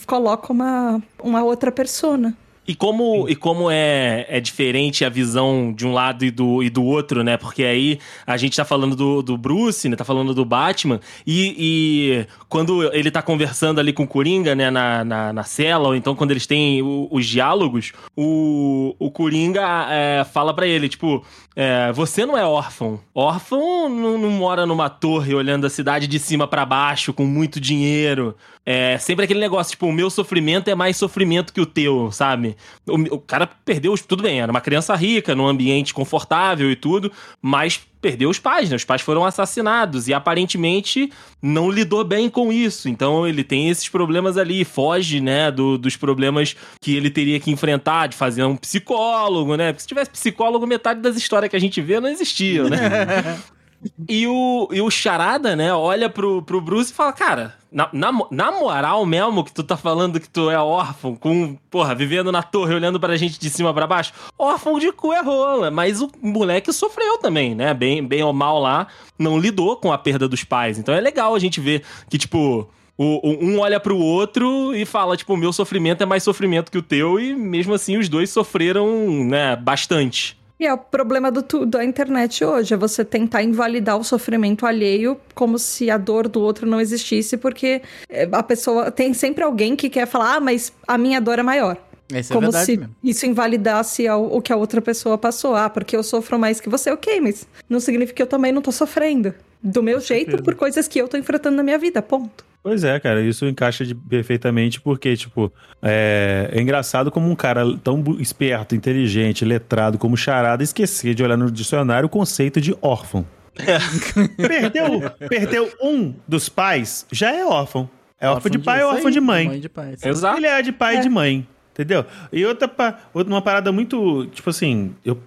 coloca uma, uma outra persona. E como, e como é, é diferente a visão de um lado e do, e do outro, né? Porque aí a gente tá falando do, do Bruce, né? Tá falando do Batman. E, e quando ele tá conversando ali com o Coringa, né? Na, na, na cela, ou então quando eles têm o- os diálogos, o, o Coringa é, fala pra ele, tipo... é, você não é órfão. Órfão não, não mora numa torre olhando a cidade de cima pra baixo com muito dinheiro. É sempre aquele negócio, tipo, o meu sofrimento é mais sofrimento que o teu, sabe? O, o cara perdeu. Tudo bem, era uma criança rica, num ambiente confortável e tudo, mas perdeu os pais, né? Os pais foram assassinados e aparentemente não lidou bem com isso. Então ele tem esses problemas ali, foge, né, do- dos problemas que ele teria que enfrentar, de fazer um psicólogo, né? Porque se tivesse psicólogo, metade das histórias que a gente vê não existiam, né? E o, e o Charada, né, olha pro, pro Bruce e fala, cara, na, na, na moral mesmo que tu tá falando que tu é órfão, com, porra, vivendo na torre, olhando pra gente de cima pra baixo, órfão de cu é rola, mas o moleque sofreu também, né, bem, bem ou mal lá, não lidou com a perda dos pais. Então é legal a gente ver que, tipo... o- um olha pro outro e fala, tipo, o meu sofrimento é mais sofrimento que o teu, e mesmo assim os dois sofreram, né, bastante. E é o problema do, da internet hoje, é você tentar invalidar o sofrimento alheio como se a dor do outro não existisse, porque é, a pessoa tem sempre alguém que quer falar, ah, mas a minha dor é maior. Isso é como verdade se mesmo. isso invalidasse o que a outra pessoa passou. Ah, porque eu sofro mais que você, ok, mas não significa que eu também não tô sofrendo. Do meu jeito, por coisas que eu tô enfrentando na minha vida, ponto. Pois é, cara, isso encaixa de- perfeitamente porque, tipo, é, é engraçado como um cara tão esperto, inteligente, letrado como Charada esquecer de olhar no dicionário o conceito de órfão. perdeu, perdeu um dos pais, já é órfão. É órfão, de pai ou órfão aí, de mãe. Mãe de pai. Exato. Ele é de pai e de mãe, entendeu? E outra, outra uma parada muito, tipo assim, eu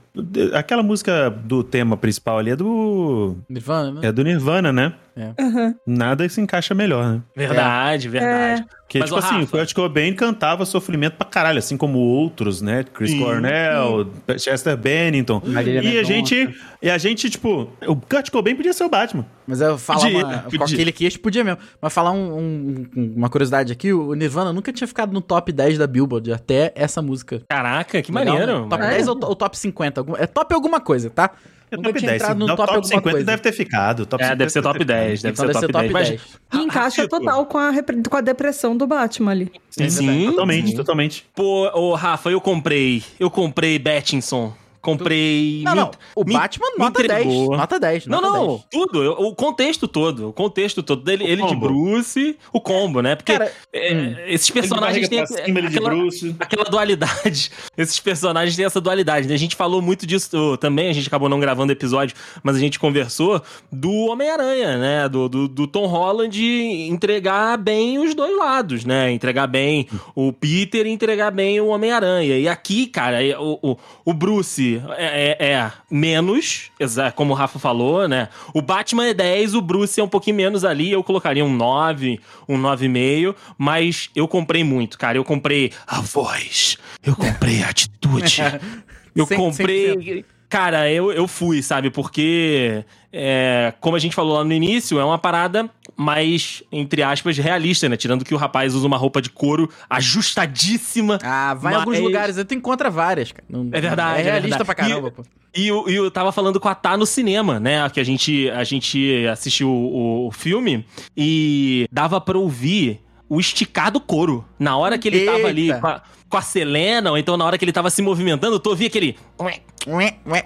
Aquela música do tema principal ali é do. Nirvana, né? É do Nirvana, né? Aham. Nada se encaixa melhor, né? Verdade, verdade. Que, Mas, tipo assim, o Rafa- Kurt Cobain cantava sofrimento pra caralho, assim como outros, né? Chris Sim. Cornell, Chester Bennington. Marília E a gente, e a gente, tipo, o Kurt Cobain podia ser o Batman. Mas eu falar Podia, uma, com podia. aquele queixo, podia mesmo. Mas falar um- um- um- uma curiosidade aqui, o Nirvana nunca tinha ficado no top 10 da Billboard, até essa música. Caraca, que Legal, maneiro. né? Top É. 10 ou, ou top 50? Algum- é top alguma coisa, tá? É Nunca top tinha 10. entrado no Não, top, alguma 50 coisa. deve ter ficado. Top É, 50 deve ser top 10, deve Então ser deve top, ser top 10. 10. Mas, E encaixa total com a, com a depressão do Batman ali. Sim, sim. Totalmente, totalmente. Pô, ô, Rafa, eu comprei. Eu comprei Battinson. Comprei. Não, não. O me- Batman, me nota 10. entregou. Nota 10. Não, nota não, 10. tudo. eu- o contexto todo. O contexto todo dele, ele de combo. Bruce, o combo, né? Porque Cara, é, hum. esses personagens têm Ele de ele de aquela, aquela dualidade. Esses personagens têm essa dualidade, né? A gente falou muito disso também, a gente acabou não gravando episódio, mas a gente conversou do Homem-Aranha, né? Do, do, do Tom Holland entregar bem os dois lados, né? Entregar bem o Peter e entregar bem o Homem-Aranha. E aqui, cara, é- o, o, o Bruce é, é- é menos, como o Rafa falou, né? O Batman é 10, o Bruce é um pouquinho menos ali, eu colocaria um 9, um 9,5, mas eu comprei muito, cara. Eu comprei a voz, eu comprei a atitude, eu comprei. Cara, eu, eu fui, sabe? Porque, é, como a gente falou lá no início, é uma parada mais, entre aspas, realista, né? Tirando que o rapaz usa uma roupa de couro ajustadíssima. Ah, vai em alguns Mas- lugares, aí tu encontra várias, cara. Não- É verdade, É é realista verdade. pra caramba, pô. E eu, e eu tava falando com a Tá no cinema, né? Que a gente, a gente assistiu o, o filme e dava pra ouvir o esticado couro. Na hora que ele tava ali Eita. com a, com a Selena, ou então na hora que ele tava se movimentando, tu ouvia aquele. Ué, ué.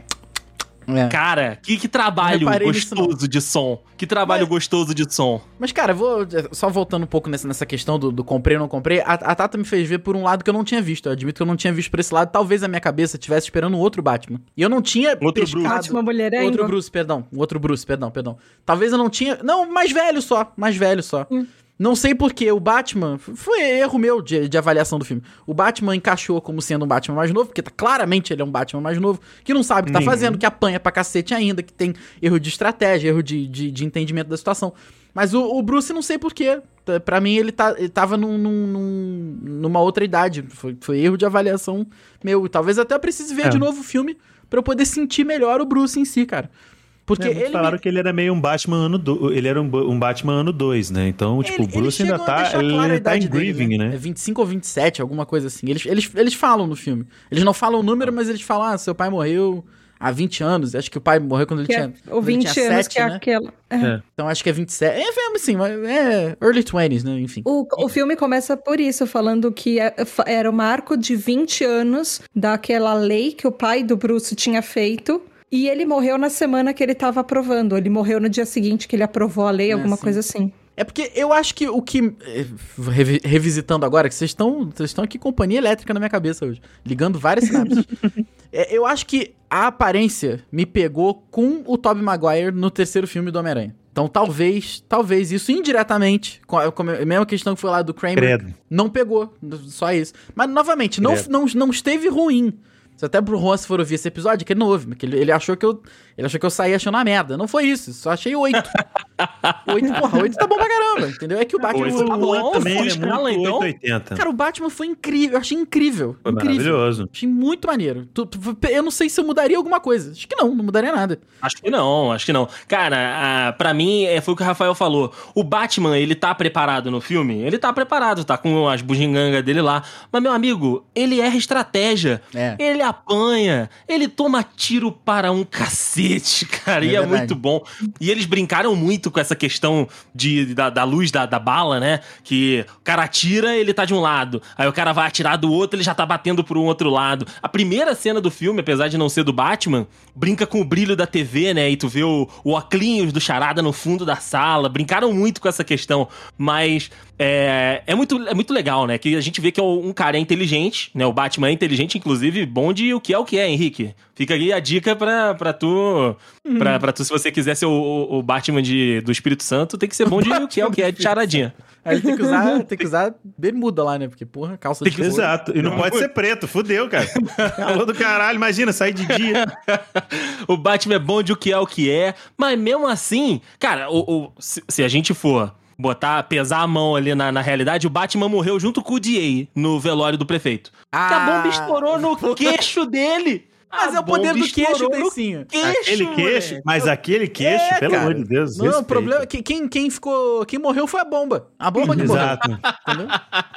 É. Cara, que, que trabalho gostoso de som. Que trabalho Mas- gostoso de som. Mas, cara, eu vou. Só voltando um pouco nessa, nessa questão do, do comprei ou não comprei, a, a Tata me fez ver por um lado que eu não tinha visto. Eu admito que eu não tinha visto por esse lado. Talvez a minha cabeça estivesse esperando outro Batman. E eu não tinha Outro pescado. Bruce. Batman Mulherengo. Outro Bruce, perdão. Outro Bruce, perdão, perdão. Talvez eu não tinha. Não, mais velho só. Mais velho só. Não sei porque o Batman. Foi erro meu de, de avaliação do filme. O Batman encaixou como sendo um Batman mais novo, porque tá, claramente ele é um Batman mais novo, que não sabe o que tá fazendo, que apanha pra cacete ainda, que tem erro de estratégia, erro de, de, de entendimento da situação. Mas o, o Bruce, não sei porquê. Tá- Pra mim, ele, tá, ele tava num, num- num- numa outra idade. Foi, foi erro de avaliação meu. E talvez até eu precise ver É. de novo o filme pra eu poder sentir melhor o Bruce em si, cara. Porque É, ele. falaram me- que ele era meio um Batman ano do... ele era um, um Batman ano 2, né? Então, tipo, o ele- Bruce eles ainda tá, ele clara a tá em idade dele, grieving, né? É 25 ou 27, alguma coisa assim. Eles, eles, eles falam no filme. Eles não falam o número, mas eles falam: ah, seu pai morreu há 20 anos. Acho que o pai morreu quando ele Que tinha. é, quando o ele 20 tinha anos, 7, que é né? aquela. é. É. Então acho que é 27. É, é, assim, mas é early 20s, né? Enfim. O, o filme começa por isso, falando que é- era o marco de 20 anos daquela lei que o pai do Bruce tinha feito. E ele morreu na semana que ele tava aprovando. Ele morreu no dia seguinte que ele aprovou a lei, É, alguma sim. coisa assim. É porque eu acho que o que. eh, revi- Revisitando agora, que vocês estão. Vocês estão aqui companhia elétrica na minha cabeça hoje. Ligando várias sinapses. É, eu acho que a aparência me pegou com o Tobey Maguire no terceiro filme do Homem-Aranha. Então talvez, talvez isso indiretamente, com a, com a mesma questão que foi lá do Kramer, Credo. não pegou. Só isso. Mas, novamente, não, não, não esteve ruim. Se até pro Juan, se for ouvir esse episódio, que ele não ouve, porque ele, ele achou que eu. Ele achou que eu saí achando uma merda. Não foi isso, só achei oito. oito, porra, oito tá bom pra caramba, entendeu? É que o Batman. Oito foi- tá bom, também foi é escala, muito então? 880. Cara, o Batman foi incrível. Eu achei incrível. Foi incrível. maravilhoso. Achei muito maneiro. Tu- tu- eu não sei se eu mudaria alguma coisa. Acho que não, não mudaria nada. Acho que não, acho que não. Cara, ah, pra mim, é, foi o que o Rafael falou. O Batman, ele tá preparado no filme? Ele tá preparado, tá com as bugigangas dele lá. Mas, meu amigo, ele erra estratégia. É. Ele apanha. Ele toma tiro para um cacete, cara. É e é verdade. muito bom. E eles brincaram muito com essa questão de, da, da luz da, da bala, né? Que o cara atira, ele tá de um lado. Aí o cara vai atirar do outro, ele já tá batendo por um outro lado. A primeira cena do filme, apesar de não ser do Batman, brinca com o brilho da TV, né? E tu vê o, o oclinhos do charada no fundo da sala. Brincaram muito com essa questão. Mas é, é, muito, é muito legal, né? Que a gente vê que é um cara é inteligente, né? O Batman é inteligente, inclusive, bom de o que é o que é, Henrique. Fica aí a dica pra, pra tu. Pra, pra tu, se você quiser ser o, o- Batman de, do Espírito Santo, tem que ser bom de o que é o que é de charadinha. Aí tem que usar, tem que usar bermuda lá, né? Porque, porra, calça de couro. Exato. E não pode ser preto, fudeu, cara. Calor do caralho, imagina, sair de dia. o Batman é bom de o que é o que é, mas mesmo assim, cara, o, o- se, se a gente for botar, pesar a mão ali na, na realidade, o Batman morreu junto com o DA no velório do prefeito. Ah, Que a bomba estourou no queixo dele. Mas A é o poder do queixo, Deicinho. queixo, aquele queixo, moleque. mas aquele queixo, É, pelo cara. amor de Deus. Não, o problema é que quem, quem ficou. Quem morreu foi a bomba. A bomba que morreu. Exato. Entendeu?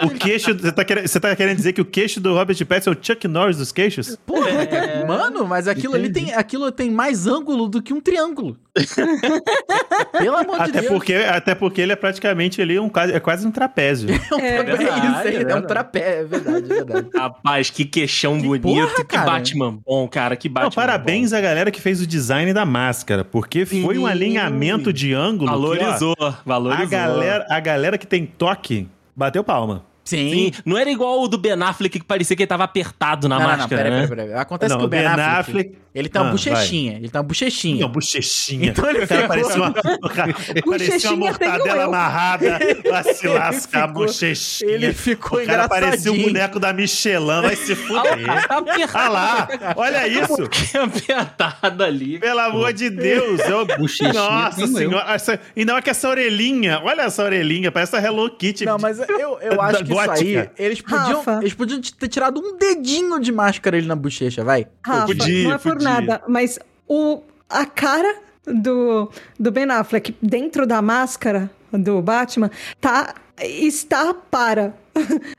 O queixo, você tá, querendo, você tá querendo dizer que o queixo do Robert Pattinson é o Chuck Norris dos queixos? Porra, É. mano, mas aquilo ali tem, aquilo tem mais ângulo do que um triângulo. Pelo amor de Até Deus. porque, até porque ele é praticamente ali um, quase- é quase um trapézio. É, É verdade, isso aí, é é, um verdade. trapé, é verdade, é verdade. Rapaz, que queixão Que bonito. porra, que. Batman bom, cara. Que Batman Não, parabéns à galera que fez o design da máscara, porque foi um Sim. alinhamento de ângulo. bom. que, ó, Valorizou, valorizou. a, galera, a galera que tem toque bateu palma. Sim. Sim, não era igual o do Ben Affleck que parecia que ele tava apertado na não, não, não, máscara, peraí, né? peraí, peraí. Acontece Não, que o o Ben, Ben Affleck, Affleck- ele tem uma Ah, bochechinha. Ele tem uma bochechinha. Não, bochechinha. Então ele o cara parecia uma, o parecia uma mortadela amarrada pra se Ele lascar a ficou- bochechinha. ele ficou o cara parecia um engraçadinho. boneco da Michelin, vai se fuder. Tá apertado. Olha lá, olha isso. Que apertado ali. Pelo amor de Deus. Eu... Bochechinha Nossa senhora. Essa... E não é que essa orelhinha. Olha essa orelhinha. Parece a Hello Kitty. Não, mas eu, eu acho que isso aí, eles podiam, Rafa. eles podiam ter tirado um dedinho de máscara ali na bochecha, vai. Rafa, podia, não é por podia. nada, mas o, a cara do, do Ben Affleck dentro da máscara do Batman tá, está para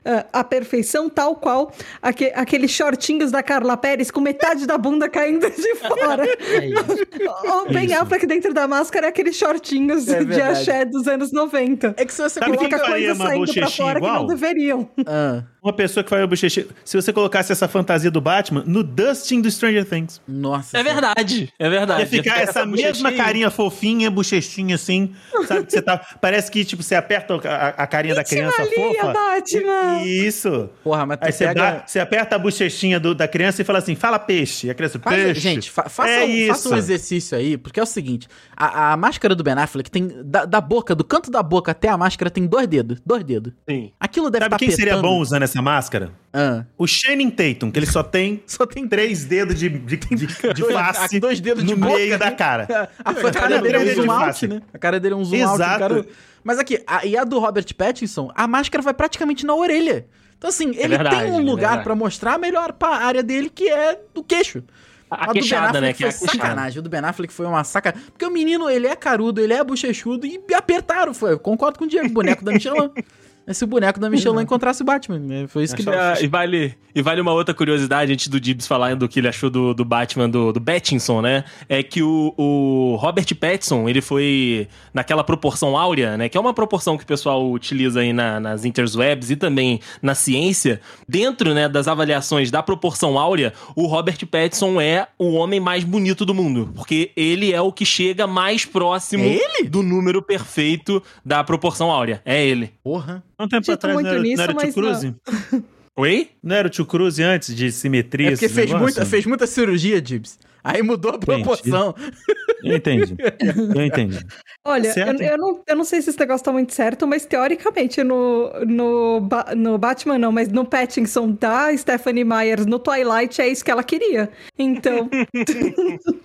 a- a perfeição, tal qual aque, aqueles shortinhos da Carla Pérez com metade da bunda caindo de fora. É isso. o Ben Isso. Affleck dentro da máscara é aqueles shortinhos É de verdade. axé dos anos 90. É que se você Sabe coloca... quem Coloca faria coisa uma saindo pra fora que não igual? deveriam. Ah, Uma pessoa que faz a bochechinha. Se você colocasse essa fantasia do Batman no Dustin do Stranger Things. nossa. É verdade, é verdade. Ia ficar essa mesma bochechinha. carinha fofinha, bochechinha assim. Sabe que você tá. Parece que, tipo, você aperta a, a carinha da criança Maria, fofa. Batman! Isso. Porra, mas tu Aí você, pega... dá- você aperta a bochechinha do- da criança e fala assim: fala peixe. E a criança, Faz- peixe. gente, fa faça, é um, isso. faça um exercício aí, porque é o seguinte: a, a máscara do Ben Affleck tem. Da, da boca, do canto da boca até a máscara tem dois dedos. Dois dedos. Sim. Aquilo deve Sabe estar quem seria apertando. bom usando essa máscara? Ah, O Channing Tatum, que ele só tem só tem três dedos de, de, de, de dois- face dois dedos de no boca, meio né? da cara. A, a Cara, cara dele é um zoom de out, face. né? A cara dele é um zoom out. Exato. o cara- Mas aqui, a, e a do Robert Pattinson, a máscara vai praticamente na orelha. Então, assim, ele verdade, tem um é lugar verdade. pra mostrar melhor pra área dele, que é do queixo. A, do Ben queixada, Affleck né? Que é foi a sacanagem. O do Ben Affleck foi uma sacanagem. Porque o menino, ele é carudo, ele é bochechudo e apertaram. Foi. Eu concordo com o Diego, boneco da Michelin. Se o boneco da Michelin encontrasse o Batman. né? Foi isso que deu. Ah, e, vale, e vale uma outra curiosidade antes do Dibs falar do que ele achou do, do Batman, do, do Pattinson, né? É que o, o Robert Pattinson, ele foi naquela proporção áurea, né? Que é uma proporção que o pessoal utiliza aí na- nas interwebs e também na ciência. Dentro né, das avaliações da proporção áurea, o Robert Pattinson é o homem mais bonito do mundo. Porque ele é o que chega mais próximo É do número perfeito da proporção áurea. É ele. Porra. Um tempo Acredito atrás não muito era, nisso, não era o Tio mas Cruise? Oi? Não era o Tio Cruise antes de simetria? É porque esse fez negócio? muita, fez muita cirurgia, Dibs. Aí mudou a proporção. Eu entendi. Eu entendi. Olha, eu, eu não, eu não sei se esse negócio tá muito certo, mas teoricamente no, no, no Batman não, mas no Pattinson da Stephanie Myers no Twilight é isso que ela queria. Então,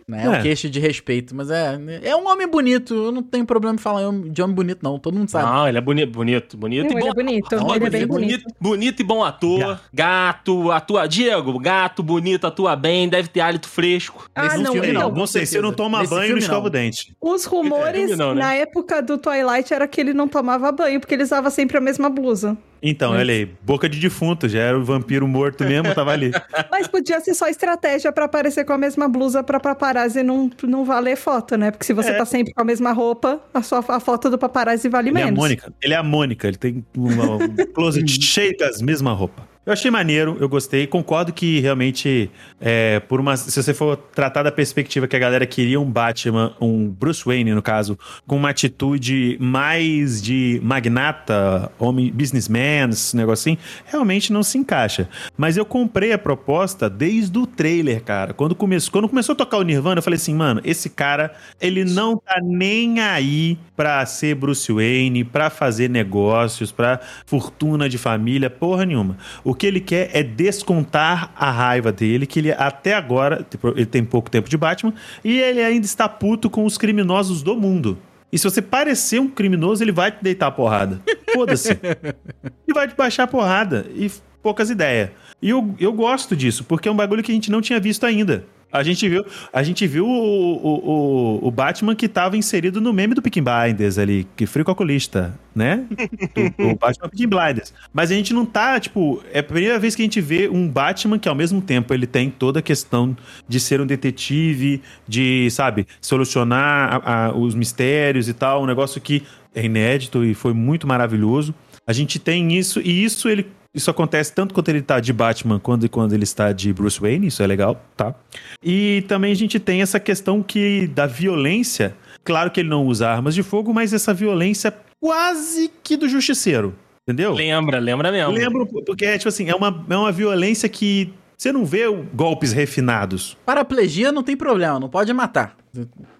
Né, É um É. queixo de respeito, mas é. É um homem bonito. Eu não tenho problema em falar de homem bonito, não. Todo mundo sabe. Não, ele é bonito, bonito, bonito Não, e ele bom é bonito, ator. ele é bem bonito. Bonito e bom ator. Gato, atua. Diego, gato, bonito, atua bem, deve ter hálito fresco. Ah, não, filme, não. Não, não sei, se eu não toma Nesse banho, não escova o dente. Os rumores não, né? na época do Twilight era que ele não tomava banho, porque ele usava sempre a mesma blusa. Então, olha aí, boca de defunto, já era o vampiro morto mesmo, tava ali. Mas podia ser só estratégia pra aparecer com a mesma blusa pra paparazzi não, não valer foto, né? Porque se você É. tá sempre com a mesma roupa, a, sua, a foto do paparazzi vale Ele é a menos. Mônica. Ele é a Mônica, ele tem uma- um closet cheio das mesmas roupas. Eu achei maneiro, eu gostei. Concordo que realmente, é, por uma, se você for tratar da perspectiva que a galera queria um Batman, um Bruce Wayne, no caso, com uma atitude mais de magnata, homem, businessman, esse negocinho, realmente não se encaixa. Mas eu comprei a proposta desde o trailer, cara. Quando começou, quando começou a tocar o Nirvana, eu falei assim, mano, esse cara, ele não tá nem aí pra ser Bruce Wayne, pra fazer negócios, pra fortuna de família, porra nenhuma. O que ele quer é descontar a raiva dele, que ele até agora, tipo, ele tem pouco tempo de Batman, e ele ainda está puto com os criminosos do mundo. E se você parecer um criminoso, ele vai te deitar a porrada. Foda-se. ele vai te baixar a porrada. E poucas ideias. E eu, eu gosto disso, porque é um bagulho que a gente não tinha visto ainda. A gente viu, a gente viu o, o, o, Batman que estava inserido no meme do Peaky Blinders ali, que frio calculista, né? o, o Batman Peaky Blinders. Mas a gente não tá, tipo, é a primeira vez que a gente vê um Batman que ao mesmo tempo ele tem toda a questão de ser um detetive, de, sabe, solucionar a, a, os mistérios e tal, um negócio que é inédito e foi muito maravilhoso. A gente tem isso, e isso ele isso acontece tanto quando ele tá de Batman quanto quando ele está de Bruce Wayne, isso é legal, tá? E também a gente tem essa questão que da violência. Claro que ele não usa armas de fogo, mas essa violência quase que do justiceiro. Entendeu? Lembra, lembra mesmo. Lembro, porque é tipo assim, é uma, é uma violência que você não vê golpes refinados. Paraplegia não tem problema, não pode matar.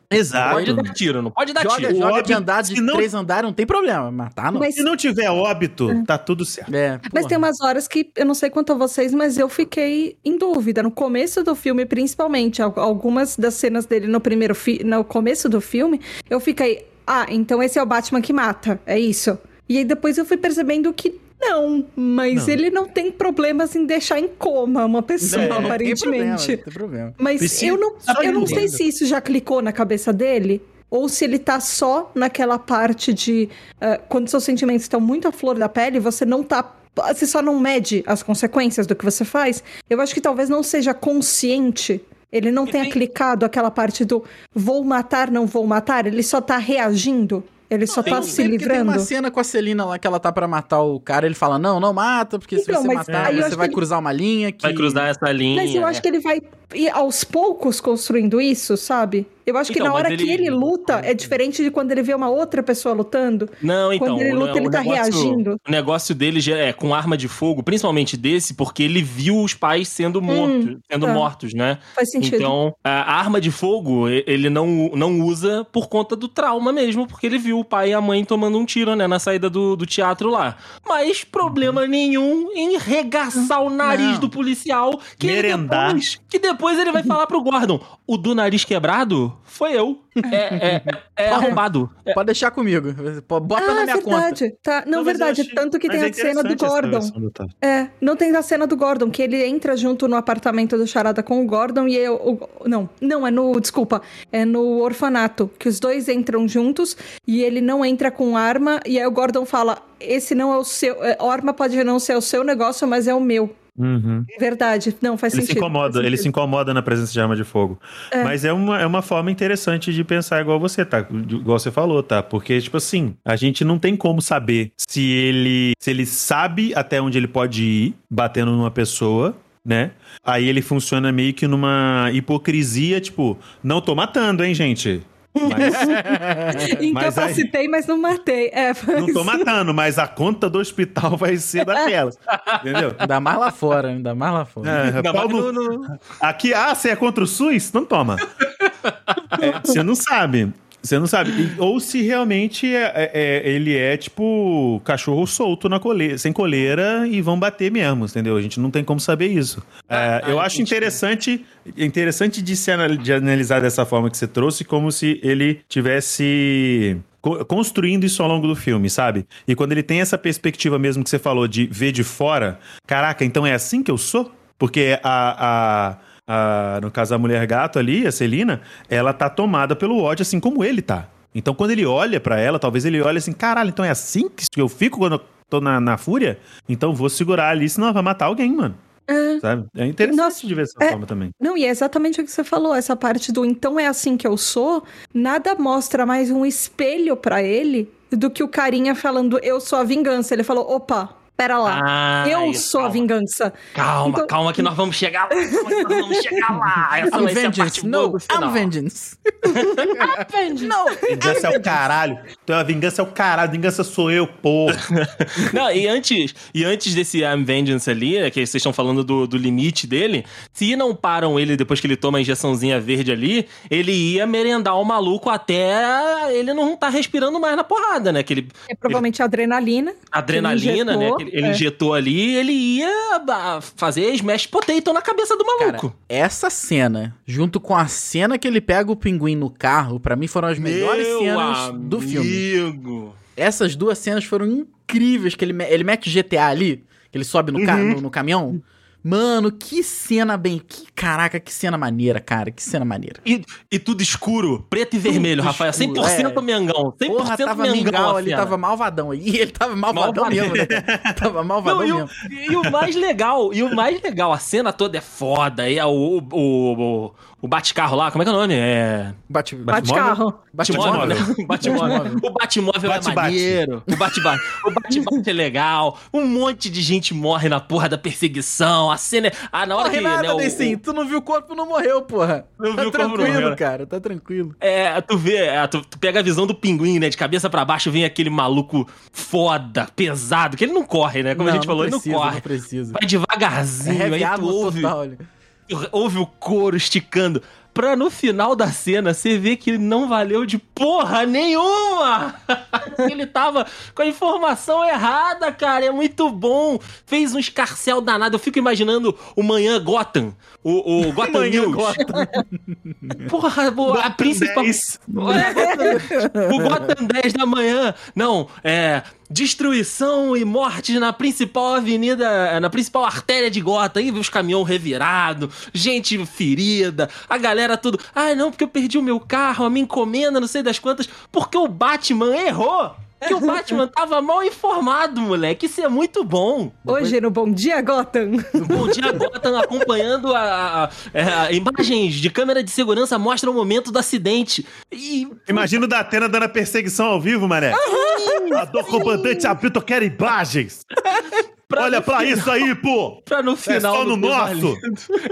Exato. Pode dar tiro, não pode dar Joga, tiro. joga de óbito, andar de não- três andares, não tem problema. Matar não. Mas, Se não tiver óbito, tá tudo certo. É, mas tem umas horas que eu não sei quanto a vocês, mas eu fiquei em dúvida. No começo do filme, principalmente, al- algumas das cenas dele no primeiro fi no começo do filme, eu fiquei, ah, então esse é o Batman que mata, é isso. E aí depois eu fui percebendo que não, mas Não. ele não tem problemas em deixar em coma uma pessoa, Não, não tem problema, aparentemente. não tem problema. Mas Precisa- eu não, eu não sei se isso já clicou na cabeça dele. Ou se ele tá só naquela parte de. ah, quando seus sentimentos estão muito à flor da pele, você não tá. Você só não mede as consequências do que você faz. Eu acho que talvez não seja consciente. Ele não E tenha tem- clicado aquela parte do vou matar, não vou matar. Ele só tá reagindo. Ele só tem tá um- se Porque Tem uma livrando. cena com a Celina lá que ela tá pra matar o cara, ele fala: Não, não mata, porque se Então, você mas matar, você acho vai que ele- cruzar uma linha que. Vai cruzar essa linha. Mas eu acho é. que ele vai ir aos poucos construindo isso, sabe? Eu acho que Então, na hora mas que ele- ele luta é diferente de quando ele vê uma outra pessoa lutando. Não, então. Quando ele o- luta, o ele tá negócio- reagindo. O negócio dele já é com arma de fogo, principalmente desse, porque ele viu os pais sendo mortos, sendo tá. mortos, né? Faz sentido. Então, a arma de fogo ele não, não usa por conta do trauma mesmo, porque ele viu o pai e a mãe tomando um tiro, né, na saída do, do teatro lá. Mas problema nenhum em regaçar o nariz Não. do policial, que ele depois, que depois ele vai falar pro Gordon, o do nariz quebrado foi eu. É, é, é, é arrombado. É, Pode deixar comigo. Bota ah, na minha conta. verdade. Tá. Não, verdade. achei- Tanto que mas tem é a cena do Gordon. do. É, não tem a cena do Gordon, que ele entra junto no apartamento do Charada com o Gordon e eu. o- não, não, é no. Desculpa. É no orfanato. Que os dois entram juntos e ele não entra com arma. E aí o Gordon fala: Esse não é o seu. é, A arma pode não ser o seu negócio, mas é o meu. Uhum. Verdade. Não, faz Ele se sentido. incomoda, faz ele se incomoda na presença de arma de fogo. Mas é uma, é uma forma interessante de pensar igual você, tá? Igual você falou, tá? Porque, tipo assim, a gente não tem como saber se ele, se ele sabe até onde ele pode ir batendo numa pessoa, né? Aí ele funciona meio que numa hipocrisia, tipo, não tô matando, hein, gente? Mas Incapacitei, mas não matei. É, não tô mas- matando, mas a conta do hospital vai ser daquelas. Entendeu? Ainda mais lá fora, ainda mais lá fora. É, Ainda no- no- no- Aqui, ah, você é contra o SUS? Não toma. É, você não sabe. Você não sabe. E- ou se realmente é- é- é- ele é tipo cachorro solto na coleira, sem coleira e vão bater mesmo, entendeu? A gente não tem como saber isso. É, eu ah, acho entendi. interessante, interessante de se anal- de analisar dessa forma que você trouxe, como se ele tivesse co- construindo isso ao longo do filme, sabe? E quando ele tem essa perspectiva mesmo que você falou de ver de fora, caraca, então é assim que eu sou? Porque a, a- a- no caso a mulher gato ali, a Celina, ela tá tomada pelo ódio assim como ele tá. Então quando ele olha pra ela, talvez ele olhe assim, caralho, então é assim que eu fico quando eu tô na, na fúria? Então vou segurar ali, senão ela vai matar alguém, mano. É. Sabe? É interessante Nossa, de ver dessa é- forma também. Não, e é exatamente o que você falou, essa parte do então é assim que eu sou, nada mostra mais um espelho pra ele do que o carinha falando eu sou a vingança. Ele falou, opa, Pera lá. Ah, eu isso, sou a calma. vingança. Calma, Então- calma que nós vamos chegar lá. Calma que nós vamos chegar lá. Essa I'm vai ser a vengeance. No, do final. I'm vengeance. Não. Vingança é o caralho. Então a vingança é o caralho. Vingança sou eu, porra. Não, e antes, e antes desse I'm Vengeance ali, né, que vocês estão falando do, do limite dele, se não param ele depois que ele toma a injeçãozinha verde ali, ele ia merendar o maluco até ele não tá respirando mais na porrada, né? Aquele É provavelmente adrenalina. adrenalina, Ele né? Ele, é. injetou ali, ele ia ah, fazer smash potato na cabeça do maluco. Cara, essa cena, junto com a cena que ele pega o pinguim no carro, pra mim foram as melhores Meu cenas do filme. amigo. Essas duas cenas foram incríveis, que ele, me- ele mete o GTA ali, que ele sobe no, ca- Uhum. no, no caminhão. Mano, que cena bem... Que, caraca, que cena maneira, cara. Que cena maneira. E, e tudo escuro, preto e vermelho, Rafael. 100% escuro, é. Mengão. 100% Porra, tava Mengão. ali, cena. tava malvadão. E ele tava malvadão Malvadão. mesmo, né? tava malvadão Não, e, o, mesmo. e o mais legal, e o mais legal, a cena toda é foda. E o, o, o, o bate-carro lá, como é que é o nome? É. Bate, Bate carro. Batmóvel, né? Batmóvel. O Batmóvel é Bate-bate. maneiro. O Bate-bate. O Bate-bate é legal. Um monte de gente morre na porra da perseguição. A cena é. Ah, na hora Morre que. nada, né, o- Deicinho. Tu não viu o corpo, não morreu, porra. Não tá viu o corpo, não tranquilo, morreu, cara. Tá tranquilo. É, tu vê, é, tu, tu pega a visão do pinguim, né? De cabeça pra baixo vem aquele maluco foda, pesado, que ele não corre, né? Como a gente falou, ele precisa, não corre. Não precisa. Vai É devagarzinho, aí heavy tu ouve, total. olha. Ouve o couro esticando. Pra no final da cena você ver que não valeu de porra nenhuma! Ele tava com a informação errada, cara. É muito bom. Fez um escarcel danado. Eu fico imaginando o manhã Gotham. O, o Gotham Manhã News. Gotham. Porra, o- a principal. 10. É, o Gotham 10 da manhã. Não, é. Destruição e morte na principal avenida, na principal artéria de Gotham. Aí os caminhão revirado, gente ferida, a galera tudo. Ah, não, porque eu perdi o meu carro, a minha encomenda, não sei das quantas. Porque o Batman errou. Que o Batman tava mal informado, moleque. Isso é muito bom. Hoje no Bom Dia Gotham. Bom dia, Gotham acompanhando a, a- é, a- imagens de câmera de segurança mostram o momento do acidente. E Imagina o Datena dando a perseguição ao vivo, mané. A dor comandante abriu, eu quero imagens. Pra Olha pra final- isso aí, pô. Pra no final. só no nosso.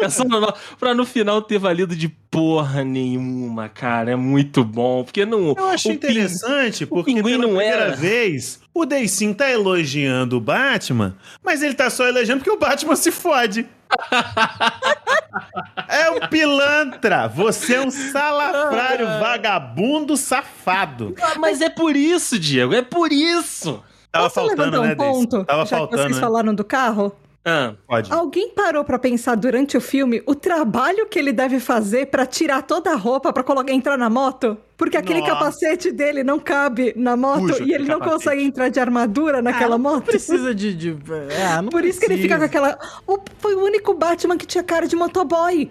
É só no nosso. Pra no final ter valido de porra nenhuma, cara. É muito bom. Porque não. Eu achei o Pin- interessante, porque pela não primeira era. vez o Deicinho tá elogiando o Batman, mas ele tá só elogiando porque o Batman se fode. é um pilantra. Você é um salafrário, vagabundo, safado. Ah, Mas é por isso, Diego. É por isso. Tava Posso faltando, um né, Deicinho? ponto? Tava já que faltando, vocês né? falaram do carro? Ah, Pode. Alguém parou pra pensar durante o filme o trabalho que ele deve fazer pra tirar toda a roupa pra colocar entrar na moto? Porque aquele Nossa. capacete dele não cabe na moto Puxa, e ele não capacete. consegue entrar de armadura naquela Ah, não moto. precisa de... de é, não Por isso que ele fica com precisa. aquela. O- Foi o único Batman que tinha cara de motoboy.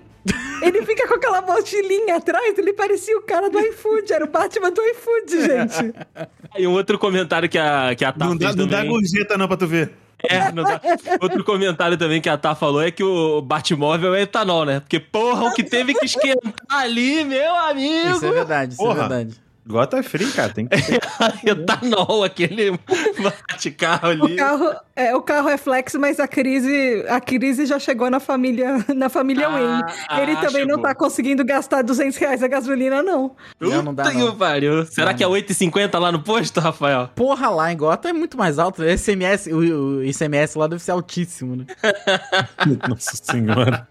Ele fica com aquela mochilinha atrás, ele parecia o cara do iFood, era o Batman do iFood, gente. e um outro comentário que a, que a Tá Não dá, fez não dá também. gorjeta não pra tu ver. É, não dá. Outro comentário também que a Tá falou é que o Batmóvel é etanol, né? Porque, porra, o que teve que esquentar ali, meu amigo! Isso é verdade, isso Porra. é verdade. Gota é free, cara. Tem que etanol, aquele bate-carro O ali. carro, é, o carro é flex, mas a crise, a crise já chegou na família, na família Ah, Wayne. Ele ah, também não chegou. tá conseguindo gastar 200 reais a gasolina, não. Não, não dá, não. pariu. Será Não, que é 8,50 lá no posto, Rafael? Porra, lá em Gotham é muito mais alto. O ICMS, o, o ICMS lá deve ser altíssimo, né? Nossa senhora.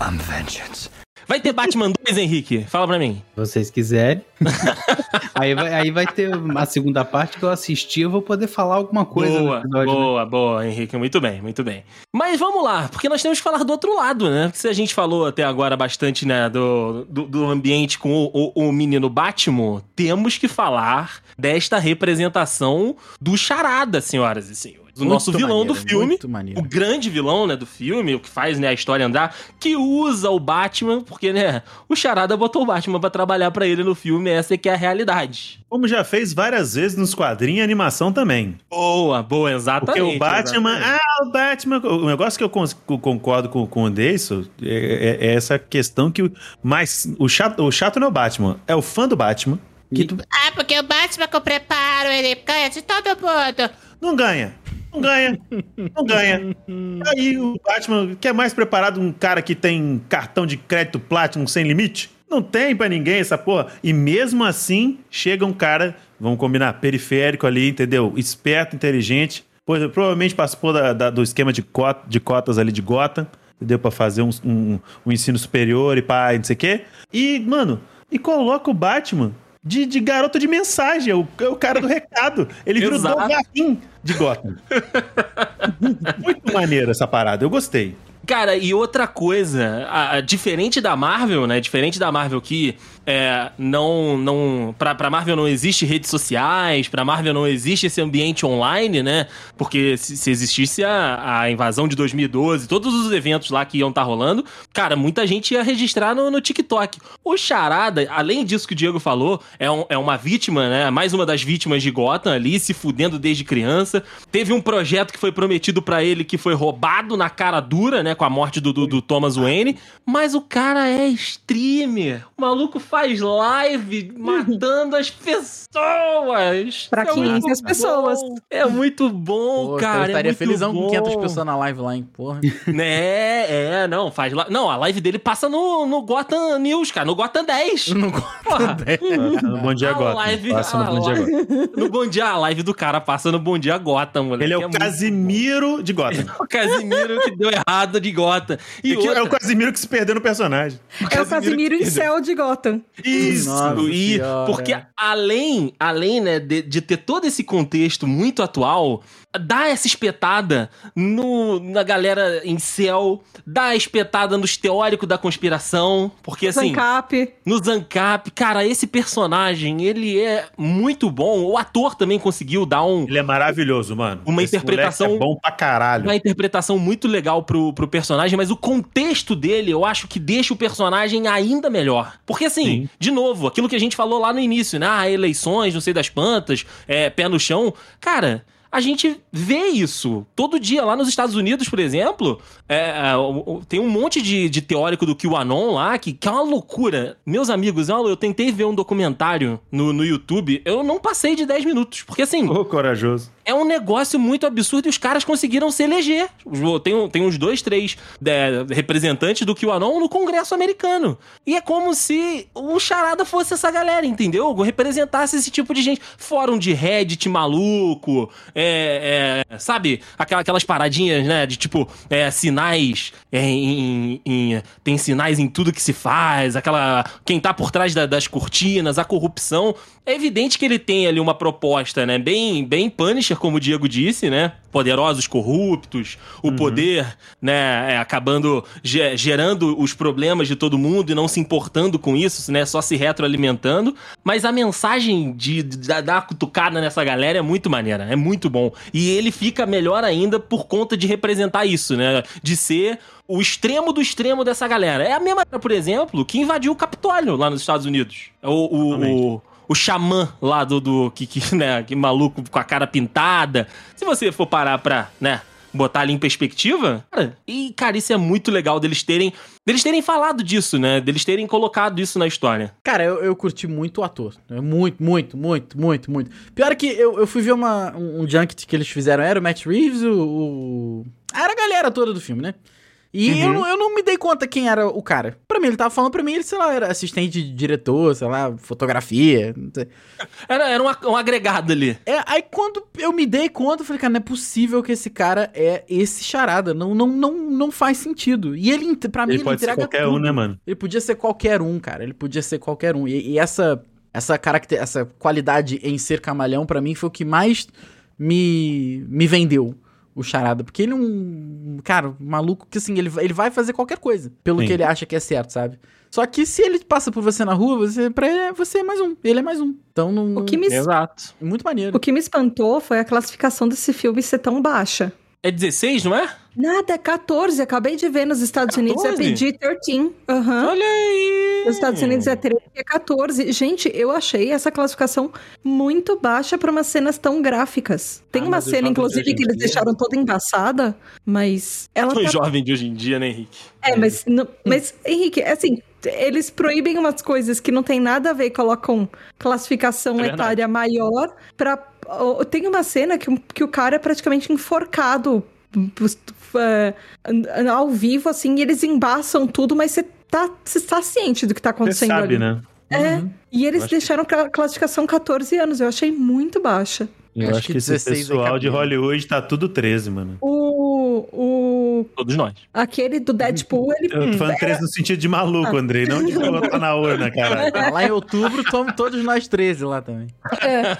I'm vengeance. Vai ter Batman 2, Henrique? Fala pra mim. Vocês quiserem. aí, vai, aí vai ter a segunda parte que eu assisti, eu vou poder falar alguma coisa boa, episódio. né? boa, boa, Henrique. Muito bem, muito bem. Mas vamos lá, porque nós temos que falar do outro lado, né? Porque se a gente falou até agora bastante, né, do, do, do ambiente com o, o, o menino Batman, temos que falar desta representação do Charada, senhoras e senhores. Do Muito nosso vilão do maneiro, filme. Muito maneiro. o grande vilão, né, do filme, o que faz, né, a história andar, que usa o Batman, porque, né, o Charada botou o Batman pra trabalhar pra ele no filme, essa é que é a realidade. Como já fez várias vezes nos quadrinhos e animação também. Boa, boa, exatamente. Porque o Batman. exatamente. Ah, o Batman. O negócio que eu que eu concordo com, com o Deison é, é- é essa questão que. o- Mas o chato, o chato não é o Batman, é o fã do Batman. Que tu, ah, porque o Batman com preparo, ele ganha de todo mundo. Não ganha. Não ganha. Não ganha. Aí o Batman, que é mais preparado, um cara que tem cartão de crédito Platinum sem limite? Não tem pra ninguém essa porra. E mesmo assim, chega um cara, vamos combinar, periférico ali, entendeu? Esperto, inteligente. Pois, provavelmente participou da- da- do esquema de, cota- de cotas ali de Gotham. Entendeu? Pra fazer um, um- um ensino superior e pá, e não sei o quê. E, mano, e coloca o Batman de, de garoto de mensagem. É o, é o cara do recado. Ele vira o. Dogarim de Gotham. Muito maneiro essa parada. Eu gostei. Cara, e outra coisa, a- a- diferente da Marvel, né? Diferente da Marvel que é, não. não pra, pra Marvel não existe redes sociais, pra Marvel não existe esse ambiente online, né? Porque se, se existisse a, a invasão de 2012, todos os eventos lá que iam estar rolando, cara, muita gente ia registrar no, no TikTok. O Charada, além disso que o Diego falou, é, um- é uma vítima, né? Mais uma das vítimas de Gotham ali, se fudendo desde criança. Teve um projeto que foi prometido pra ele que foi roubado na cara dura, né? Com a morte do, do, do Thomas Wayne. Mas o cara é streamer. O maluco faz live matando as pessoas. Pra É muito 500 bom. pessoas. É muito bom, Pô, cara. eu estaria é muito felizão bom. com 500 pessoas na live lá, hein? Porra. Né, é, não, faz lá. Não, a live dele passa no, no Gotham News, cara, no Gotham 10. Não Porra. No Bom Dia Gotham. live- Passa no Bom Dia Gotham. No Bom Dia, a live do cara passa no Bom Dia Gotham, moleque. Ele é o muito Casimiro de Gotham. o Casimiro que deu errado de Gotham. E E que outra, é o Casimiro que se perdeu no personagem. É o Casimiro em céu de Gotham. Isso! Nossa e porque além, além né, de, de ter todo esse contexto muito atual, dá essa espetada no, na galera em céu, dá a espetada nos teóricos da conspiração, porque assim, Zancap. no Zancap, cara, esse personagem, ele é muito bom. O ator também conseguiu dar um, Ele é maravilhoso, mano. Uma Esse interpretação- moleque É bom pra caralho. uma interpretação muito legal pro, pro personagem, mas o contexto dele eu acho que deixa o personagem ainda melhor. Porque assim, Sim. de novo, aquilo que a gente falou lá no início, né? Ah, eleições, não sei das plantas, é, pé no chão. Cara. A gente vê isso todo dia. Lá nos Estados Unidos, por exemplo, é, é, tem um monte de, de teórico do QAnon lá que, que é uma loucura. Meus amigos, eu, eu tentei ver um documentário no, no YouTube, eu não passei de 10 minutos. Porque assim, Ô, corajoso. é um negócio muito absurdo e os caras conseguiram se eleger. Tem, tem uns dois, três é, representantes do QAnon no Congresso americano. E é como se o Charada fosse essa galera, entendeu? Representasse esse tipo de gente. Fórum de Reddit maluco, é, é, sabe? Aquela- Aquelas paradinhas, né? De tipo, é, sinais é, em, em- Tem sinais em tudo que se faz, aquela. Quem tá por trás da- das cortinas, a corrupção. É evidente que ele tem ali uma proposta, né? Bem, bem Punisher, como o Diego disse, né? Poderosos corruptos, o poder, né? é, acabando ge- gerando os problemas de todo mundo e não se importando com isso, né? Só se retroalimentando. Mas a mensagem de, de dar dar uma cutucada nessa galera é muito maneira, é muito bom. E ele fica melhor ainda por conta de representar isso, né? De ser o extremo do extremo dessa galera. É a mesma, por exemplo, que invadiu o Capitólio lá nos Estados Unidos. O, o, o, xamã lá do, do que, que, né, que maluco com a cara pintada. Se você for parar pra, né, botar ali em perspectiva, cara, e cara, isso é muito legal deles terem, deles terem falado disso, né? Deles terem colocado isso na história. Cara, eu, eu curti muito o ator. É Muito, muito, muito, muito, muito. Pior é que eu, eu fui ver uma, um, um junket que eles fizeram. Era o Matt Reeves, o. o- Era a galera toda do filme, né? E eu, não- eu não me dei conta quem era o cara. Pra mim, ele tava falando pra mim, ele, sei lá, era assistente de diretor, sei lá, fotografia. Não sei. Era, era um, um agregado ali. É, aí quando eu me dei conta, eu falei, cara, não é possível que esse cara é esse charada. Não, não, não, não faz sentido. E ele, pra mim, Ele ele pode ser entrega qualquer tudo. um, né, mano? Ele podia ser qualquer um, cara. Ele podia ser qualquer um. E, e essa essa caracter, essa qualidade em ser camaleão, pra mim, foi o que mais me, me vendeu o charada. Porque ele é um. Cara, um maluco que assim, ele, ele vai fazer qualquer coisa. Pelo Sim. que ele acha que é certo, sabe? Só que se ele passa por você na rua, você, pra ele, você é mais um. Ele é mais um. Então não. O que me, Exato. Muito maneiro. o que me espantou foi a classificação desse filme ser tão baixa. É 16, não é? Nada, é 14. Acabei de ver nos Estados Unidos é 14? PG-13. Aham. Olha aí! Nos Estados Unidos é 13 e é 14. Gente, eu achei essa classificação muito baixa para umas cenas tão gráficas. Tem Ah, uma mas cena, inclusive, que eles dia- deixaram toda embaçada, mas ela O tá jovem de hoje em dia, né, Henrique? É, mas, não- mas Henrique, assim, eles proíbem umas coisas que não tem nada a ver, colocam classificação É etária maior pra. Tem uma cena que, o- que o cara é praticamente enforcado é, ao vivo, assim, e eles embaçam tudo, mas você tá, você tá ciente do que tá Você acontecendo sabe, ali. né? É, e eles que- deixaram cla- classificação 14 anos, eu achei muito baixa. Eu Acho acho, que que esse 16 aí pessoal de. Hollywood tá tudo 13, mano. O. o Todos nós. aquele do Deadpool, ele. Eu tô falando 13 no sentido de maluco, Andrei, não de botar na urna, caralho. Ah, Lá em outubro, toma todos nós 13 lá também. É.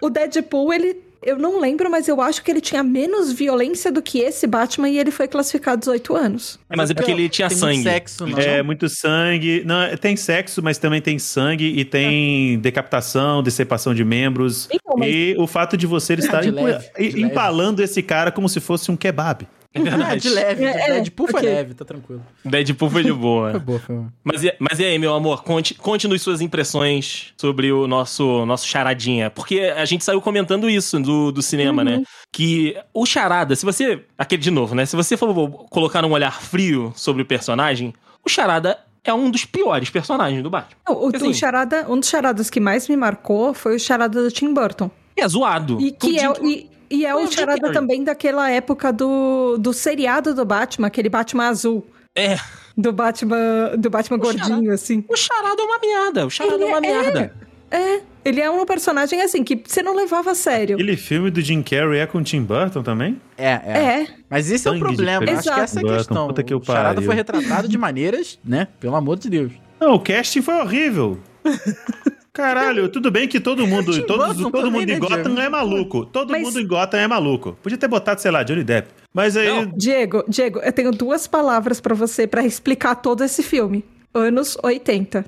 O Deadpool, ele. Eu não lembro, mas eu acho que ele tinha menos violência do que esse Batman e ele foi classificado 18 anos. É, mas é porque ele tinha Tem muito sangue. sexo, não. É, muito sangue. Não, tem sexo, mas também tem sangue e tem decapitação, decepção de membros. Então, mas E o fato de você estar De empu- leve, de leve. empalando esse cara como se fosse um kebab. É verdade. de leve. É, é, Deadpool foi ok. leve, tá tranquilo. Deadpool foi de Foi boa. boa, foi boa. Mas e, mas e aí, meu amor? Conte, conte-nos suas impressões sobre o nosso, nosso charadinha. Porque a gente saiu comentando isso do, do cinema, né? Que o charada, se você. Aquele de novo, né? Se você for colocar um olhar frio sobre o personagem, o charada é um dos piores personagens do Batman. Não, o, Assim. o charada, um dos charadas que mais me marcou foi o charada do Tim Burton. É zoado. E que é, e, e é É o charada também daquela época do, do seriado do Batman, aquele Batman azul. É. Do Batman, do Batman O charada. gordinho, assim. O charada é uma merda. O charada Ele é uma é- merda. É, ele é um personagem assim que você não levava a sério. Aquele filme do Jim Carrey é com o Tim Burton também? É, é. É, Mas esse é o Sangue problema. Acho que Exato. essa é a questão. Puta que o o Charada foi retratado de maneiras, né? Pelo amor de Deus. Não, o casting foi horrível. Caralho, tudo bem que todo mundo, todo também, mundo em né, Gotham é maluco. Todo Mas- mundo em Gotham é maluco. Podia ter botado, sei lá, Johnny Depp. Mas aí, Não. Diego, Diego, eu tenho duas palavras pra você pra explicar todo esse filme. Anos 80.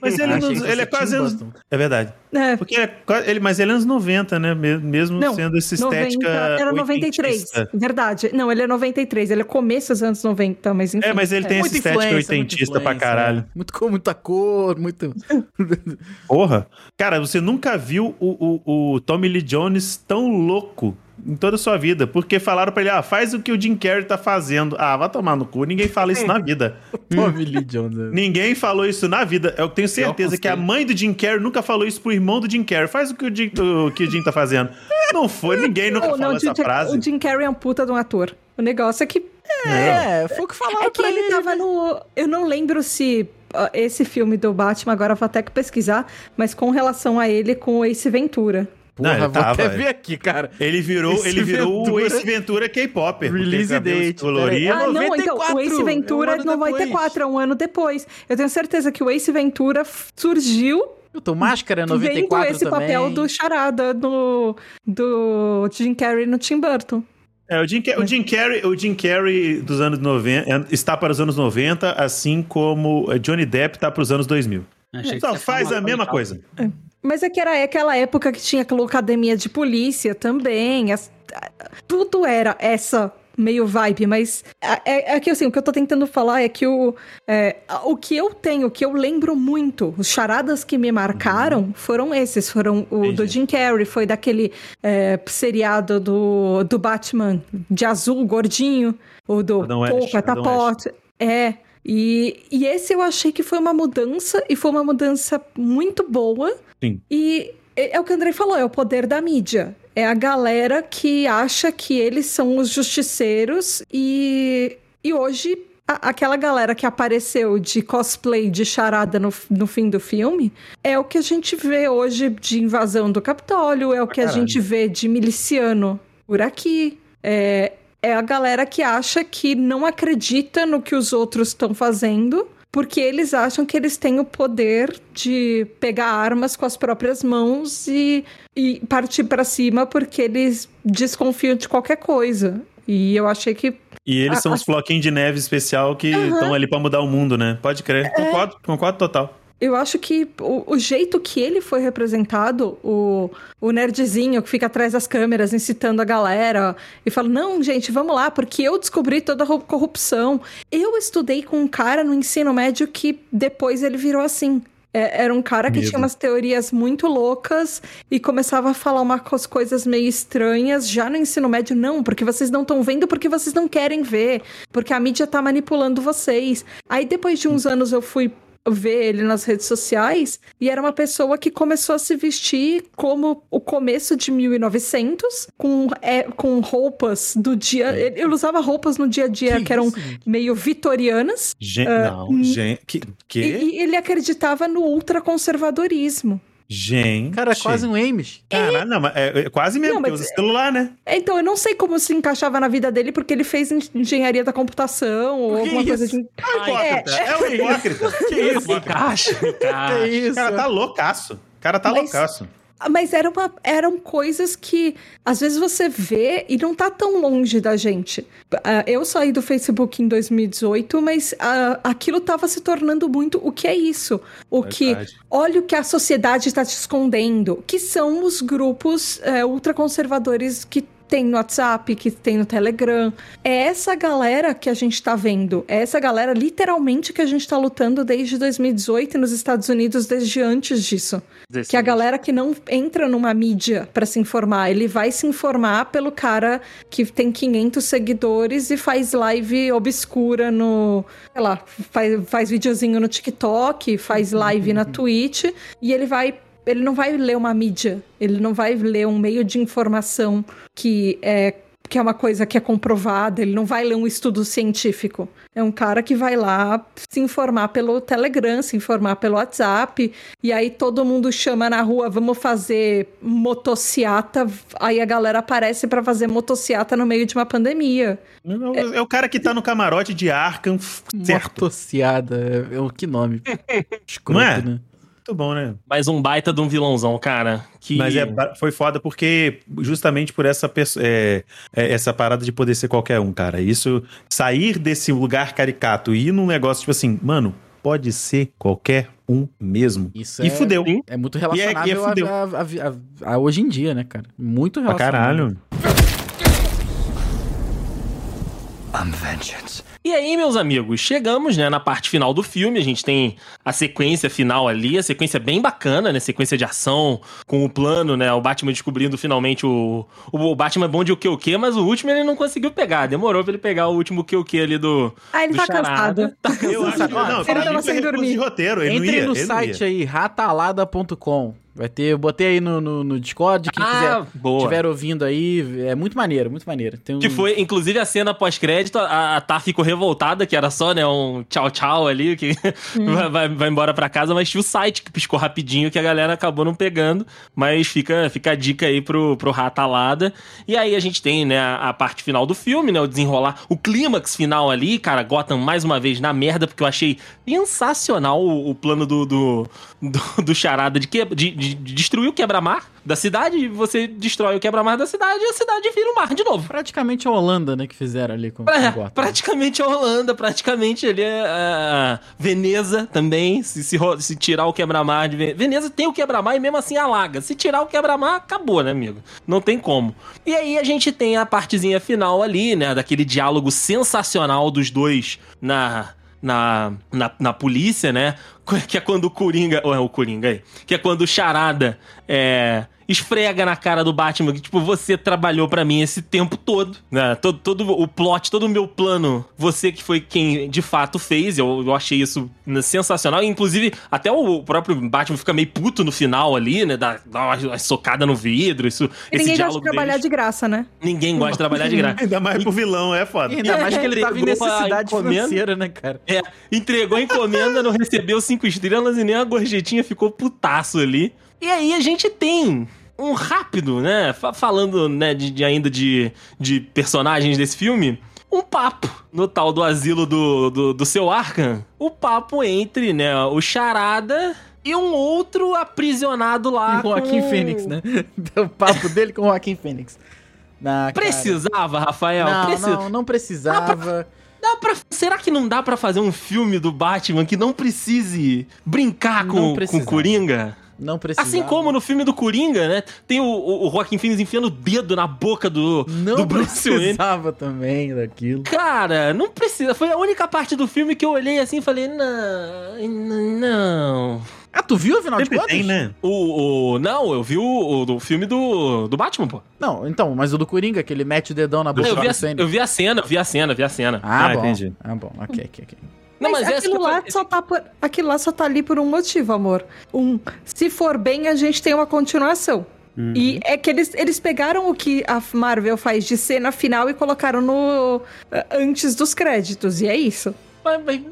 mas ele, Achei não- ele é quase anos. É verdade. É, Porque é quase- ele, mas ele é anos 90, né? Me- Mesmo Não, sendo essa estética. 90, era 93. oitentista. Verdade. Não, ele é 93. Ele é começo dos anos 90, mas enfim. É, mas ele tem essa Muita estética oitentista pra caralho. é. Muito, com muita cor, muito. Porra. Cara, você nunca viu o, o, o Tommy Lee Jones tão louco em toda a sua vida. Porque falaram pra ele, ah, faz o que o Jim Carrey tá fazendo. Ah, vai tomar no cu. Ninguém fala isso na vida. Tommy Lee Jones. é. Ninguém falou isso na vida. Eu tenho certeza que a mãe do Jim Carrey nunca falou isso pro irmão do Jim Carrey. Faz o que o Jim, o que o Jim tá fazendo. Não foi, ninguém nunca Não, falou não, essa o Jim- frase. O Jim Carrey é um puta de um ator. O negócio é que É, foi o que falaram É que pra ele tava no. Eu não lembro se esse filme do Batman, agora eu vou até que pesquisar, mas com relação a ele com o Ace Ventura. Porra, Não, ele vou até tava, ver aqui, cara. Ele virou, Ace ele virou o. Ace Ventura K-Pop. Release date, Colorido. Ah, não, então, o 94, Ace Ventura é um é ano 94, é um ano depois. Eu tenho certeza que o Ace Ventura surgiu Eu tô Máscara 94 vendo esse também. papel do charada do, do Jim Carrey no Tim Burton. É, o Jim, o Jim Carrey, o Jim Carrey dos anos 90 é, está para os anos 90, assim como eh, Johnny Depp está para os anos 2000. Achei que Só você faz a mesma coisa. Mas é que era aquela época que tinha aquela academia de polícia também. as- tudo era essa meio vibe, mas é, é que assim, o que eu tô tentando falar é que o, é, o que eu tenho, o que eu lembro muito, os charadas que me marcaram foram esses, foram o do Entendi. Jim Carrey, foi daquele é, seriado do, do Batman de azul, gordinho, o do Adam Catapult. É, e, e esse eu achei que foi uma mudança, e foi uma mudança muito boa. Sim. E é é o que o Andrei falou, é o poder da mídia. É a galera que acha que eles são os justiceiros e, e hoje a- aquela galera que apareceu de cosplay de charada no, no fim do filme é o que a gente vê hoje de invasão do Capitólio, é o que a caralho. gente vê de miliciano por aqui. É, é a galera que acha que não acredita no que os outros estão fazendo, porque eles acham que eles têm o poder de pegar armas com as próprias mãos e, e partir pra cima porque eles desconfiam de qualquer coisa. E eu achei que E eles A- são a- os floquinhos de neve especial que estão ali para mudar o mundo, né? Pode crer. Concordo, concordo total. Eu acho que o, o jeito que ele foi representado, o, o nerdzinho que fica atrás das câmeras incitando a galera e fala: Não, gente, vamos lá, porque eu descobri toda a corrupção. Eu estudei com um cara no ensino médio que depois ele virou assim. É, era um cara que Medo. tinha umas teorias muito loucas e começava a falar umas coisas meio estranhas já no ensino médio. Não, porque vocês não estão vendo porque vocês não querem ver. Porque a mídia tá manipulando vocês. Aí depois de uns anos eu fui ver ele nas redes sociais e era uma pessoa que começou a se vestir como o começo de 1900 com, é, com roupas do dia ele, ele usava roupas no dia a dia que, eram meio vitorianas Gente, Ah, não. Que? que? e, e ele acreditava no ultraconservadorismo Gente. Cara, é quase um Ames. Caralho, não, mas é, é quase mesmo, Não, porque mas usa celular, né? Então, eu não sei como se encaixava na vida dele, porque ele fez en- engenharia da computação ou Que alguma coisa isso? de. Hipócrita. É, um hipócrita. Que isso? Encaixa, Que isso? O cara tá loucaço. O cara tá Mas- loucaço. Mas era uma, eram coisas que às vezes você vê e não tá tão longe da gente. Ah, eu saí do Facebook em 2018, mas ah, aquilo tava se tornando muito o que é isso. O que Verdade. olha o que a sociedade está te escondendo, que são os grupos é, ultraconservadores que tem no WhatsApp, que tem no Telegram. É essa galera que a gente tá vendo. É essa galera, literalmente, que a gente tá lutando desde 2018 e nos Estados Unidos desde antes disso. Que é a galera que não entra numa mídia pra se informar, ele vai se informar pelo cara que tem 500 seguidores e faz live obscura no, sei lá, faz, faz videozinho no TikTok, faz live na Twitch e ele vai ele não vai ler uma mídia, ele não vai ler um meio de informação que é que é uma coisa que é comprovada, ele não vai ler um estudo científico. É um cara que vai lá se informar pelo Telegram, se informar pelo WhatsApp, e aí todo mundo chama na rua, vamos fazer motociata, aí a galera aparece pra fazer motociata no meio de uma pandemia. É, o cara que tá no camarote de Arkham, certo? Mortociada. É, é o que nome? Escroto, Não é? né? Muito bom, né? Mais um baita de um vilãozão, cara. Que... Mas é, foi foda porque justamente por essa, é, é, essa parada de poder ser qualquer um, cara. Isso, sair desse lugar caricato e ir num negócio tipo assim, mano, pode ser qualquer um mesmo. Isso e é, fudeu. É muito E é- e é relacionável a- a, a- a- a hoje em dia, né, cara? Muito Pra relacionável. caralho. I'm vengeance. E aí, meus amigos, chegamos, né, na parte final do filme. A gente tem a sequência final ali, a sequência bem bacana, né? Sequência de ação, com o plano, né? O Batman descobrindo finalmente o. O Batman é bom de o que o que, mas o último ele não conseguiu pegar. Demorou pra ele pegar o último o que o que ali do. Ah, ele do tá Charada. cansado. Eu acho que, não, Ele tava sem dormir. de roteiro. Ele não Entrem ia, no ele não ia. site aí, ratalada.com. Vai ter, eu botei aí no, no, no Discord, quem Ah, quiser boa. estiver ouvindo aí, é muito maneiro, muito maneiro. Tem um... Que foi, inclusive, a cena pós-crédito, a, a Tá ficou revoltada, que era só, né, um tchau-tchau ali, que vai, vai, vai embora pra casa, mas tinha o site que piscou rapidinho, que a galera acabou não pegando, mas fica, fica a dica aí pro, pro Ratalada. E aí a gente tem, né, a, a parte final do filme, né, o desenrolar, o clímax final ali, cara, Gotham mais uma vez na merda, porque eu achei sensacional o, o plano do, do, do, do Charada de, que, de, de- de destruir o quebra-mar da cidade, você destrói o quebra-mar da cidade e a cidade vira o mar de novo. Praticamente a Holanda, né, que fizeram ali com, É, com praticamente a Holanda, praticamente ali é a Veneza também. Se, se, se tirar o quebra-mar de Veneza. Veneza tem o quebra-mar e mesmo assim alaga. Se tirar o quebra-mar, acabou, né, amigo? Não tem como. E aí a gente tem a partezinha final ali, né? Daquele diálogo sensacional dos dois na. Na, na, na polícia, né? Que é quando o Coringa. Ou é o Coringa aí? Que é quando o Charada é, esfrega na cara do Batman que, tipo, você trabalhou pra mim esse tempo todo, né? Todo, todo o plot, todo o meu plano, você que foi quem de fato fez, eu, eu achei isso sensacional. Inclusive, até o próprio Batman fica meio puto no final ali, né? Dá, dá uma, uma socada no vidro, isso. E esse ninguém gosta de trabalhar deles. de graça, né? Ninguém gosta de trabalhar de graça. Ainda mais pro vilão, é foda. Ainda mais que ele tava em necessidade financeira, né, cara? É, entregou a encomenda, não recebeu cinco estrelas e nem a gorjetinha ficou putaço ali. E aí a gente tem um rápido, né? fa- Falando, né, de, de ainda de, de personagens desse filme. Um papo no tal do asilo do, do, do seu Arkham. O papo entre, né, o Charada e um outro aprisionado lá. E o Joaquim com- Fênix, né? o papo dele com o Joaquim Fênix. Na, Precisava, Rafael? Não, não, não precisava. Dá pra, será que não dá pra fazer um filme do Batman que não precise brincar Não com, com o Coringa? Não precisava. Assim como no filme do Coringa, né? Tem o, o, o Joaquin Phoenix enfiando o dedo na boca do, Não do Bruce Wayne. precisava também daquilo. Cara, não precisa. Foi a única parte do filme que eu olhei assim e falei, não, não. Ah, tu viu afinal de Sempre contas? tem, né? O, o- não, eu vi o, o filme do, do Batman, pô. Não, então, mas o do Coringa, que ele mete o dedão na boca eu, do vi a, Bruce Wayne. eu vi a cena, vi a cena, vi a cena. Ah, Ah, bom. entendi. Ah, bom. Ok, ok, ok. Não, mas, mas aquilo, lá só tá por, aquilo lá só tá ali por um motivo, amor. Um, se for bem, a gente tem uma continuação. E é que eles, eles pegaram o que a Marvel faz de cena final e colocaram no eh, antes dos créditos. E é isso.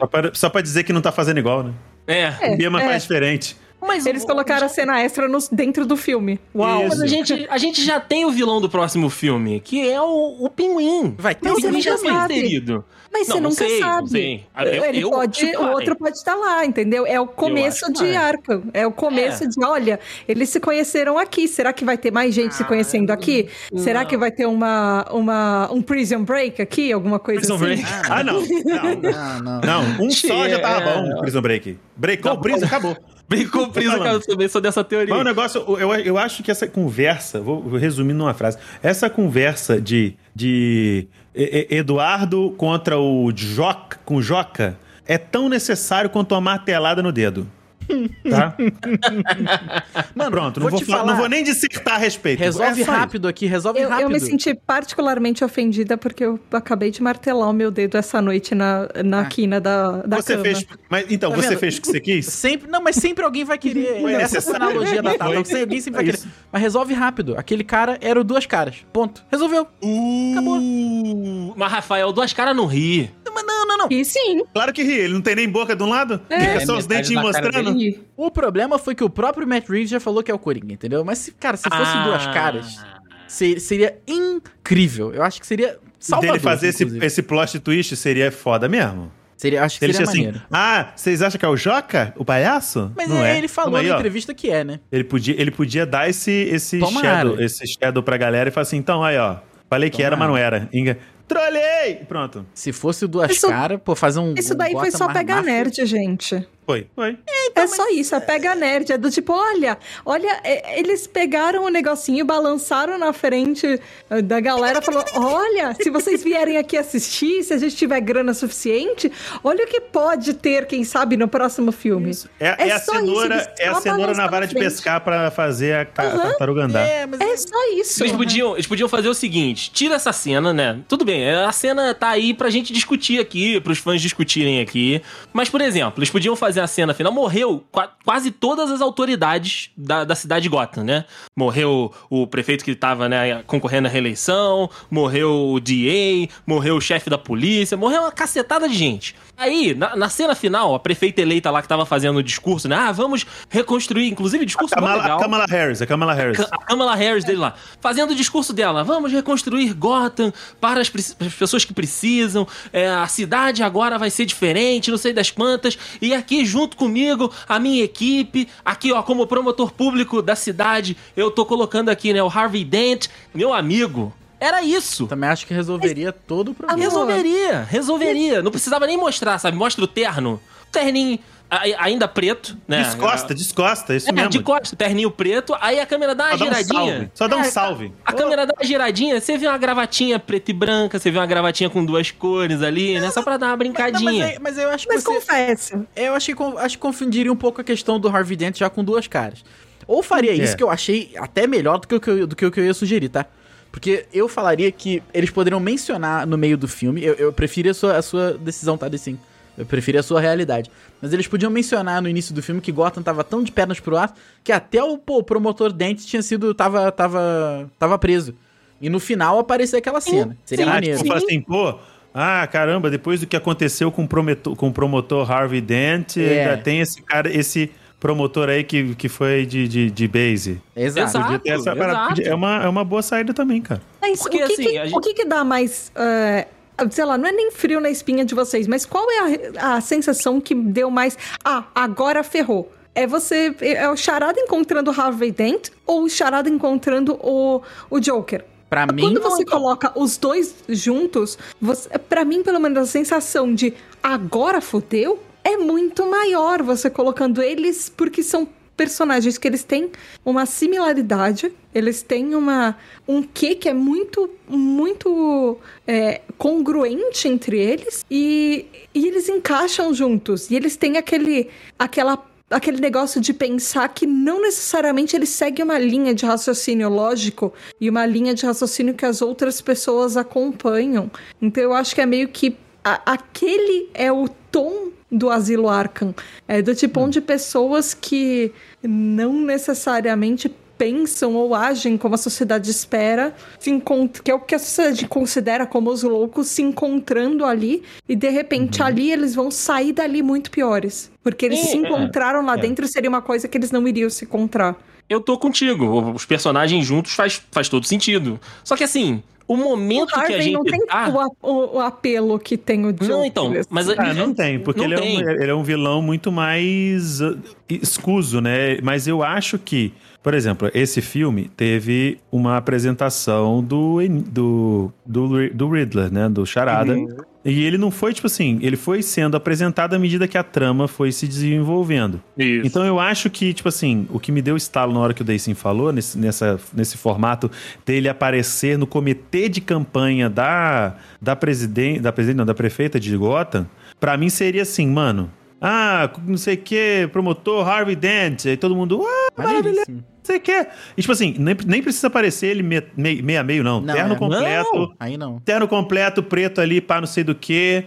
Só pra, só pra dizer que não tá fazendo igual, né? É, O Bima é. faz diferente. Mas Eles o- colocaram a cena extra nos, dentro do filme. Uau. Isso. Mas a gente, a gente já tem o vilão do próximo filme, que é o, o Pinguim. Vai ter Mas o você Pinguim já sabe. inserido. Mas Não, você não nunca sei, não sabe. sei. Eu- Ele eu pode, o outro pode estar lá, entendeu? É o começo de vai. Arkham. É o começo É. de, olha, eles se conheceram aqui. Será que vai ter mais gente se conhecendo aqui? Será que vai ter uma, uma, um Prison Break aqui? Alguma coisa Prison assim? Break. Ah, não. Não, Ah, não. não. Um só já tava É. bom, Prison Break. Breakou o Prison, acabou. Prisa, falando. cara, eu também sou dessa teoria. Mas o negócio, eu, eu acho que essa conversa, vou, vou resumir numa frase, essa conversa de, de Eduardo contra o Joca, com Joca é tão necessário quanto uma martelada no dedo. Tá? Mano, Pronto, não vou vou, falar, falar. não vou nem dissertar a respeito. Resolve É rápido aqui, resolve Eu, rápido. eu me senti particularmente ofendida porque eu acabei de martelar o meu dedo essa noite na, na quina da, da Você cama. fez. Mas, então, Tá você vendo? fez o que você quis? Sempre, não, mas sempre alguém vai querer. Foi essa necessário. analogia da Tata. Foi. Alguém sempre vai É querer. Mas resolve rápido. Aquele cara era o duas caras. Ponto. Resolveu. Acabou. Uh, mas Rafael, duas caras não ri. Não, não. E sim, Claro que ri, ele não tem nem boca de um lado? É. Fica É, só os dentinhos mostrando. O problema foi que o próprio Matt Reeves já falou que é o Coringa, entendeu? Mas, se, cara, se fosse Ah. duas caras, se- seria incrível. Eu acho que seria salvador, dele fazer esse, inclusive. esse plot twist seria foda mesmo. Seria, acho que ele seria assim, ah, vocês acham que é o Joca, o palhaço? Mas não é, é. ele falou aí, na ó. entrevista que é, né? Ele podia, ele podia dar esse, esse, Tomara. shadow, esse shadow pra galera e falar assim, então, aí, ó. Falei que era, mas não era. Trolei! Pronto. Se fosse o duas Isso- caras, pô, fazer um. isso um daí foi só pegar nerd, gente. Foi, foi. é só isso, é pega nerd. É do tipo, olha, olha, é, eles pegaram o negocinho, balançaram na frente eh, da galera, falou: olha, se vocês vierem aqui assistir, se a gente tiver grana suficiente, olha o que pode ter, quem sabe, no próximo filme. É, É é a só isso, cenoura, eles é a só cenoura na vara de pescar pra fazer a, ca- a tartaruga andar. É, mas É só isso. Eles podiam, eles podiam fazer o seguinte: tira essa cena, né? Tudo bem, a cena tá aí pra gente discutir aqui, pros fãs discutirem aqui. Mas, por exemplo, eles podiam fazer a cena final. Morreu qua- quase todas as autoridades da, da cidade de Gotham, né? Morreu o prefeito que tava né, concorrendo à reeleição, morreu o DA, morreu o chefe da polícia, morreu uma cacetada de gente. Aí, na, na cena final, a prefeita eleita lá que tava fazendo o discurso, né? Ah, vamos reconstruir, inclusive, discurso mó Kamala, legal. a Kamala Harris, a Kamala Harris. A Kamala Harris dele lá, fazendo o discurso dela. Vamos reconstruir Gotham para as, as pessoas que precisam. É, a cidade agora vai ser diferente, não sei das quantas. E aqui, junto comigo, a minha equipe, aqui, ó, como promotor público da cidade, eu tô colocando aqui, né, o Harvey Dent, meu amigo. Era isso. também acho que resolveria todo o problema. Resolveria, resolveria. Não precisava nem mostrar, sabe? Mostra o terno. Terninho ainda preto, né? Descosta, descosta, isso É, mesmo. de costas, terninho preto, aí a câmera dá uma Só dá um giradinha. salve. Só dá um É, salve. A câmera dá uma giradinha, você vê uma gravatinha preta e branca, você vê uma gravatinha com duas cores ali, né? Só pra dar uma Não, mas, brincadinha. aí- mas eu acho que Mas você... confessa. Eu achei, con- acho que confundiria um pouco a questão do Harvey Dent já com duas caras. Ou faria É. isso, que eu achei até melhor do que, o que eu, do que o que eu ia sugerir, tá? Porque eu falaria que eles poderiam mencionar no meio do filme. Eu, eu prefiro a sua, a sua decisão, tá? Sim. Eu prefiro a sua realidade. Mas eles podiam mencionar no início do filme que Gotham tava tão de pernas pro ar que até o, pô, o promotor Dent tinha sido. tava, tava, tava preso. E no final aparecer aquela cena. Seria Ah, maneiro. tipo, assim, pô, ah, caramba, depois do que aconteceu com o prometo- com o promotor Harvey Dent, É. ainda tem esse cara, esse promotor aí que, que foi de, de, de base. Exato. Essa parada. exato. É uma, é uma boa saída também, cara. Mas Porque, o, que, assim, que, a gente- o que que dá mais. é, sei lá, não é nem frio na espinha de vocês, mas qual é a, a sensação que deu mais. Ah, agora ferrou? É você. É o Charada encontrando o Harvey Dent ou o Charada encontrando o, o Joker? Pra mim, Quando você não- coloca os dois juntos, você, para mim, pelo menos, a sensação de agora fodeu é muito maior você colocando eles, porque são personagens que eles têm uma similaridade, eles têm uma um quê que é muito, muito é, congruente entre eles e, e eles encaixam juntos. E eles têm aquele, aquela aquele negócio de pensar que não necessariamente ele segue uma linha de raciocínio lógico e uma linha de raciocínio que as outras pessoas acompanham. Então eu acho que é meio que a- aquele é o tom do Asilo Arkham. É do tipo onde pessoas que não necessariamente pensam ou agem como a sociedade espera, se encont- que é o que a sociedade considera como os loucos se encontrando ali, e de repente ali eles vão sair dali muito piores. Porque eles É, se é, encontraram lá é. dentro e seria uma coisa que eles não iriam se encontrar. Eu tô contigo. Os personagens juntos faz, faz todo sentido. Só que assim, o momento o que a gente não tem tá... o, o- o apelo que tem o Joker. Não, então, mas Ah, não tem, porque Não ele, tem. É um, ele é um vilão muito mais uh, escuso, né? Mas eu acho que, por exemplo, esse filme teve uma apresentação do, do, do, do Riddler, né? Do Charada. Uhum. E ele não foi, tipo assim, ele foi sendo apresentado à medida que a trama foi se desenvolvendo. Isso. Então eu acho que, tipo assim, o que me deu estalo na hora que o Dayson falou, nesse, nessa, nesse formato dele aparecer no comitê de campanha da, da presidente, da presidente, não, da prefeita de Gotham, pra mim seria assim, mano. Ah, não sei o que, promotor Harvey Dent. Aí todo mundo, ah, maravilhoso, sei o que. E tipo assim, nem, nem precisa aparecer ele me- me- meio a meio, não. Não, Terno é. completo. Não. Aí não. Terno completo, preto ali, pá, não sei do que.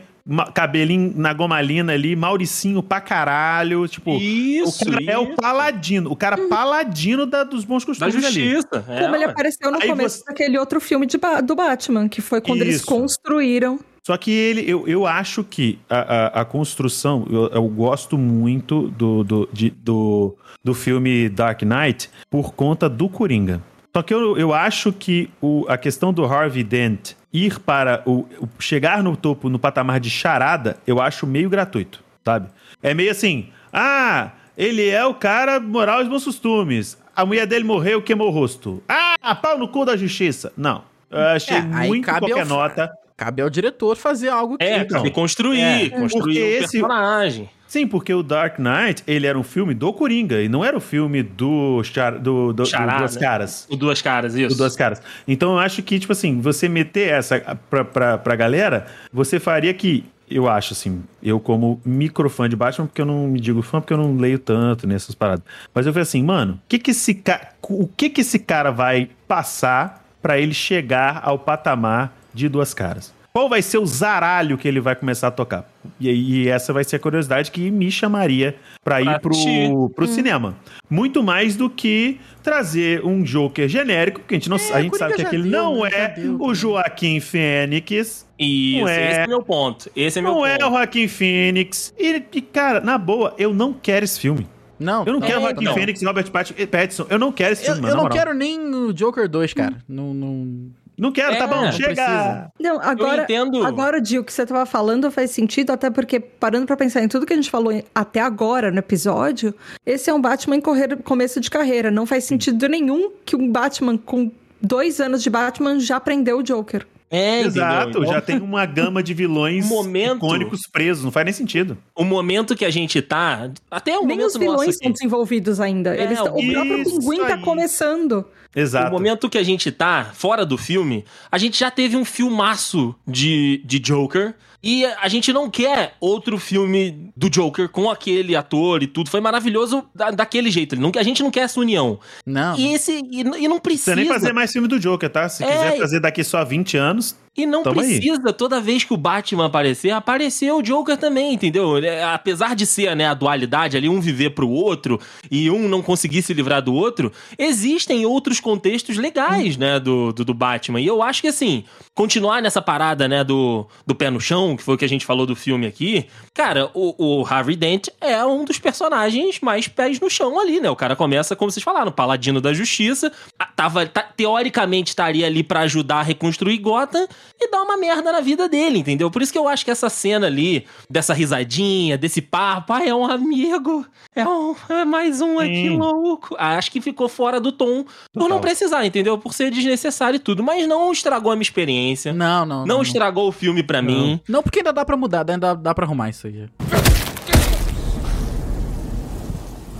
Cabelinho na gomalina ali, Mauricinho pra caralho. Tipo, Isso, o cara é o isso. paladino. O cara paladino da, dos bons Da costumes ali. justiça. é, Como ele apareceu no Aí começo você- daquele outro filme de do Batman, que foi quando eles Isso. construíram. Só que ele, eu, eu acho que a, a, a construção, eu, eu gosto muito do, do, de- do, do filme Dark Knight por conta do Coringa. Só que eu, eu acho que o, a questão do Harvey Dent ir para o, o- chegar no topo, no patamar de charada, eu acho meio gratuito, sabe? É meio assim, ah, ele é o cara moral e bons costumes. A mulher dele morreu, queimou o rosto. Ah, pau no cu da justiça. Não. Eu achei É, muito qualquer nota. Cabe ao diretor fazer algo que. É, Então. construir, É, construir porque o esse- personagem. Sim, porque o Dark Knight, ele era um filme do Coringa, e não era o filme do, char, do, do, do Charada. Duas Caras. O Duas Caras, isso. Do Duas Caras. Então eu acho que, tipo assim, você meter essa pra, pra, pra galera, você faria que, eu acho assim, eu como micro fã de Batman, porque eu não me digo fã, porque eu não leio tanto nessas paradas. Mas eu falei assim, mano, o que que esse, ca... o que que esse cara vai passar pra ele chegar ao patamar de Duas Caras? Qual vai ser o zaralho que ele vai começar a tocar? E, e essa vai ser a curiosidade que me chamaria pra ir pro, pro cinema. Muito mais do que trazer um Joker genérico, porque a gente, não, É, a gente sabe que aquele deu, não né? É deu o. Joaquim Fênix. Isso, Não é. esse é meu ponto. Esse é meu Não ponto. é o Joaquim Fênix. E, e, cara, na boa, eu não quero esse filme. Não, Eu não quero É, Joaquim não. Fênix e Robert Pat- Pattinson. Eu não quero esse Eu, filme, eu mano, não moral. quero nem o Joker 2, cara. Não, não... Não quero, tá É, bom, não chega. precisa. Não, agora, entendo. agora, Gil, o que você tava falando faz sentido, até porque, parando pra pensar em tudo que a gente falou até agora no episódio, esse é um Batman em correr- começo de carreira. Não faz sentido nenhum que um Batman com dois anos de Batman já prendeu o Joker. É, Exato, entendeu? já tem uma gama de vilões Momento. icônicos presos, não faz nem sentido. O momento que a gente tá. Até o Nem momento os vilões são desenvolvidos ainda. É, Eles tão- o próprio Pinguim tá começando. Exato. O momento que a gente tá fora do filme, a gente já teve um filmaço de, de Joker. E a gente não quer outro filme do Joker com aquele ator e tudo. Foi maravilhoso da- daquele jeito. Ele não- A gente não quer essa união. Não. E esse. E, e não precisa. precisa nem fazer mais filme do Joker, tá? Se É. quiser fazer daqui só 20 anos, E não Tamo aí. precisa, toda vez que o Batman aparecer, apareceu o Joker também, entendeu? É, apesar de ser né, a dualidade ali, um viver pro outro e um não conseguir se livrar do outro, existem outros contextos legais, né, do, do, do Batman. E eu acho que, assim, continuar nessa parada, né, do, do pé no chão, que foi o que a gente falou do filme aqui, cara, o, o Harvey Dent é um dos personagens mais pés no chão ali, né? O cara começa, como vocês falaram, paladino da justiça, tava, teoricamente estaria ali pra ajudar a reconstruir Gotham e dar uma merda na vida dele, entendeu? Por isso que eu acho que essa cena ali, dessa risadinha, desse papo, ah, é um amigo, é, um, é mais um aqui Sim. louco. Ah, Acho que ficou fora do tom por não precisar, entendeu? Por ser desnecessário e tudo. Mas não estragou a minha experiência. Não, não. Não, estragou o filme pra mim. Não, porque ainda dá pra mudar, ainda dá, dá pra arrumar isso aí.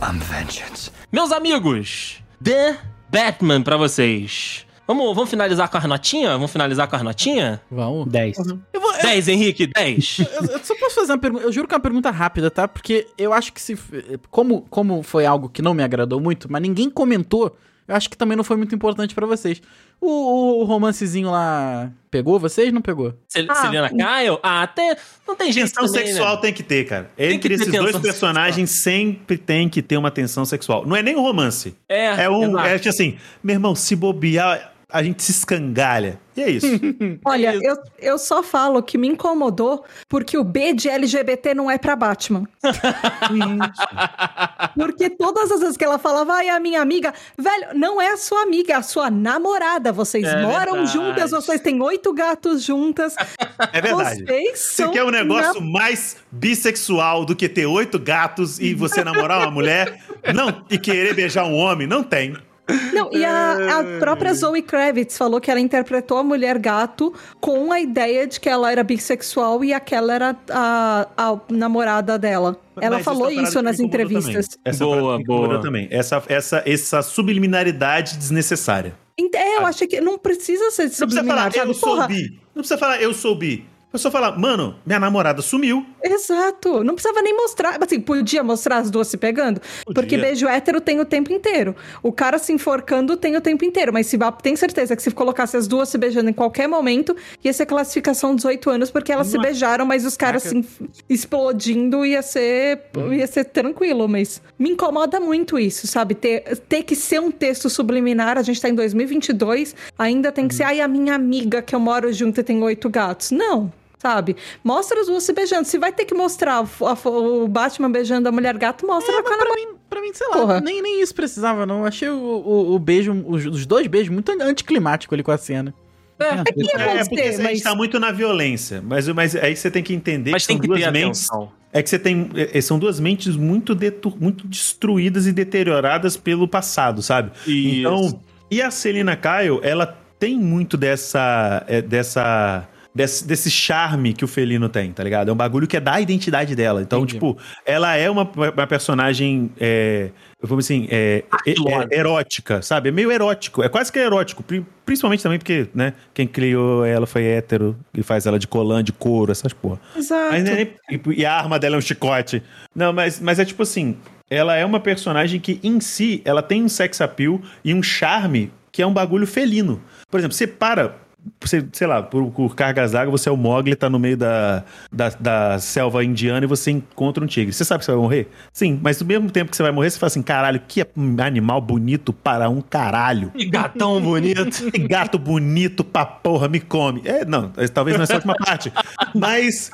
I'm vengeance. Meus amigos, The Batman pra vocês. Vamos, vamos finalizar com as notinhas? Vamos finalizar com as notinhas? Vamos. 10. Eu vou. eu- 10, Henrique, 10. Eu, eu só posso fazer uma pergunta. Eu juro que é uma pergunta rápida, tá? Porque eu acho que se. Como, como foi algo que não me agradou muito, mas ninguém comentou, eu acho que também não foi muito importante pra vocês. O, o romancezinho lá pegou vocês? Não pegou? Cel- Ah. Celina Kyle? Ah, até. Não tem jeito Tensão também, sexual né? tem que ter, cara. Tem Entre esses dois personagens sempre tem que ter uma tensão sexual. Não é nem um romance. É, É um. exato. É tipo assim, meu irmão, se bobear, a gente se escangalha. E é isso. Olha, isso. eu, eu só falo que me incomodou porque o B de LGBT não é pra Batman. porque todas as vezes que ela falava, ai, a minha amiga, velho, não é a sua amiga, é a sua namorada. Vocês É moram verdade. juntas, vocês têm oito gatos juntas. É verdade. Vocês Você quer um negócio na- mais bissexual do que ter oito gatos e você namorar uma mulher não, e querer beijar um homem? Não tem. Não, e a, a própria Zoe Kravitz falou que ela interpretou a mulher gato com a ideia de que ela era bissexual e aquela era a, a namorada dela. Ela Mas falou é isso nas entrevistas. Boa, boa. também. Essa, essa, essa subliminaridade desnecessária. É, eu achei que não precisa ser Não precisa subliminar, falar, eu sou bi. Não precisa falar, eu sou bi. É só falar, mano, minha namorada sumiu. Exato. Não precisava nem mostrar. Assim, podia mostrar as duas se pegando. Porque beijo hétero tem o tempo inteiro. O cara se enforcando tem o tempo inteiro. Mas se tem certeza que se colocasse as duas se beijando em qualquer momento, ia ser classificação 18 anos, porque elas se beijaram, mas os caras se enf- explodindo ia ser, ia ser tranquilo. Mas me incomoda muito isso, sabe? Ter, ter que ser um texto subliminar. A gente tá em 2022, ainda tem que ser, ai, a minha amiga que eu moro junto e tem oito gatos. Não. Sabe? Mostra as duas se beijando. Se vai ter que mostrar a- a- o Batman beijando a mulher gato, mostra É, a mas cara. pra mim, pra mim, sei lá, Porra. nem, nem isso precisava, não. Eu achei o, o, o beijo, os, os dois beijos muito anticlimático ali com a cena. É que ia É, é porque acontecer, a mas. gente tá muito na violência. Mas, mas aí você tem que entender Mas que tem são que duas ter mentes. atenção. É que você tem. é, são duas mentes muito, detu- muito destruídas e deterioradas pelo passado, sabe? Isso. Então. E a Celina Kyle, ela tem muito dessa. é, dessa. Desse, desse charme que o felino tem, tá ligado? É um bagulho que é da identidade dela. Então, Entendi. tipo, ela é uma, uma personagem. É, vamos assim, é, é- erótica, sabe? É meio erótico. É quase que erótico. pri- Principalmente também porque, né? Quem criou ela foi hétero e faz ela de colã, de couro, essas porra. Exato. Mas, né, e, e a arma dela é um chicote. Não, mas, mas é tipo assim: ela é uma personagem que, em si, ela tem um sex appeal e um charme que é um bagulho felino. Por exemplo, você para. Sei lá, por, por cargas d'água, você é o Mogli, tá no meio da, da, da selva indiana e você encontra um tigre. Você sabe que você vai morrer? Sim, mas no mesmo tempo que você vai morrer, você fala assim: caralho, que animal bonito para um caralho. Que gatão bonito. Que gato bonito pra porra, me come. É, não, talvez não é só a última parte. Mas,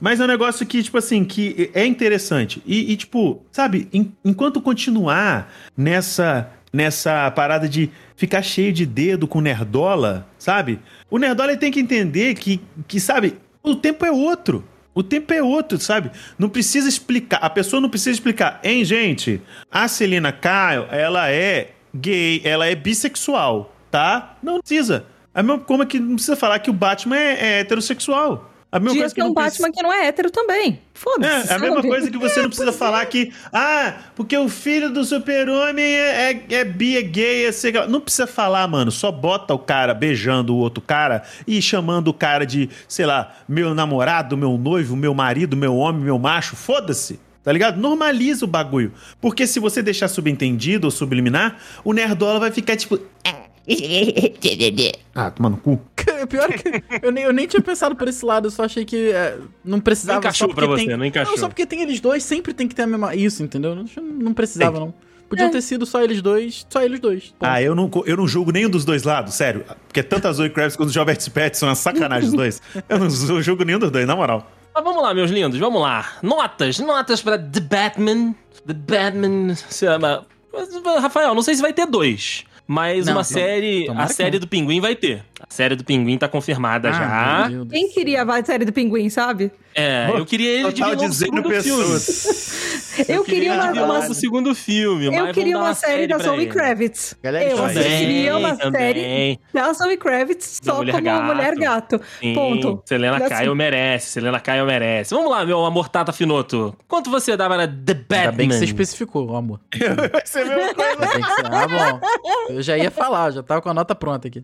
mas é um negócio que, tipo assim, que é interessante. E, e, tipo, sabe, en- enquanto continuar nessa, nessa parada de ficar cheio de dedo com nerdola, sabe? O nerdola ele tem que entender que, que, sabe, o tempo é outro. O tempo é outro, sabe? Não precisa explicar. A pessoa não precisa explicar. Hein, gente? A Celina Kyle, ela é gay, ela é bissexual, tá? Não precisa. A mesma como é que não precisa falar que o Batman é, é heterossexual. A mesma coisa que tem um não precisa- Batman que não é hétero também. Foda-se. é, é a mesma coisa que você não precisa falar que, ah, porque o filho do super-homem é, é, é bi, é gay, é sexual. Não precisa falar, mano. Só bota o cara beijando o outro cara e chamando o cara de, sei lá, meu namorado, meu noivo, meu marido, meu homem, meu macho. Foda-se. Tá ligado? Normaliza o bagulho. Porque se você deixar subentendido ou subliminar, o nerdola vai ficar tipo. Ah, toma no cu. Pior que eu nem, eu nem tinha pensado por esse lado, eu só achei que é, não precisava. Não encaixou só porque pra você, tem- não encaixou. só porque tem eles dois, sempre tem que ter a mesma. Isso, entendeu? Não, não precisava, não. Podiam ter sido só eles dois, só eles dois. Ponto. Ah, eu não, eu não julgo nenhum dos dois lados, sério. Porque tanto a Zoe Kravitz quanto o Robert Pattinson são uma sacanagem os dois. Eu não zu- julgo nenhum dos dois, na moral. Mas vamos lá, meus lindos, vamos lá. Notas, notas pra The Batman. The Batman. se chama- Rafael, não sei se vai ter dois. Mas Não, uma série. A série não. do Pinguim vai ter. A série do Pinguim tá confirmada Ah, já. Quem queria a série do Pinguim, sabe? É, eu queria ele de Total vilão do dizendo segundo filme. pessoas. Eu queria ele de uma, uma- do segundo filme. eu mas queria uma série da pra Zoe. Kravitz. Galera, eu também, assistiria uma série também. da Zoe Kravitz Da só Mulher como Gato. mulher gato. Sim, Ponto. Selena Assim. Caio merece, Selena Caio merece. Vamos lá, meu amor Tata Finoto. Quanto você dá para The Batman? Ainda bem que você especificou, amor. Vai ser a mesma coisa. Ah, bom. Eu já ia falar, já tava com a nota pronta aqui.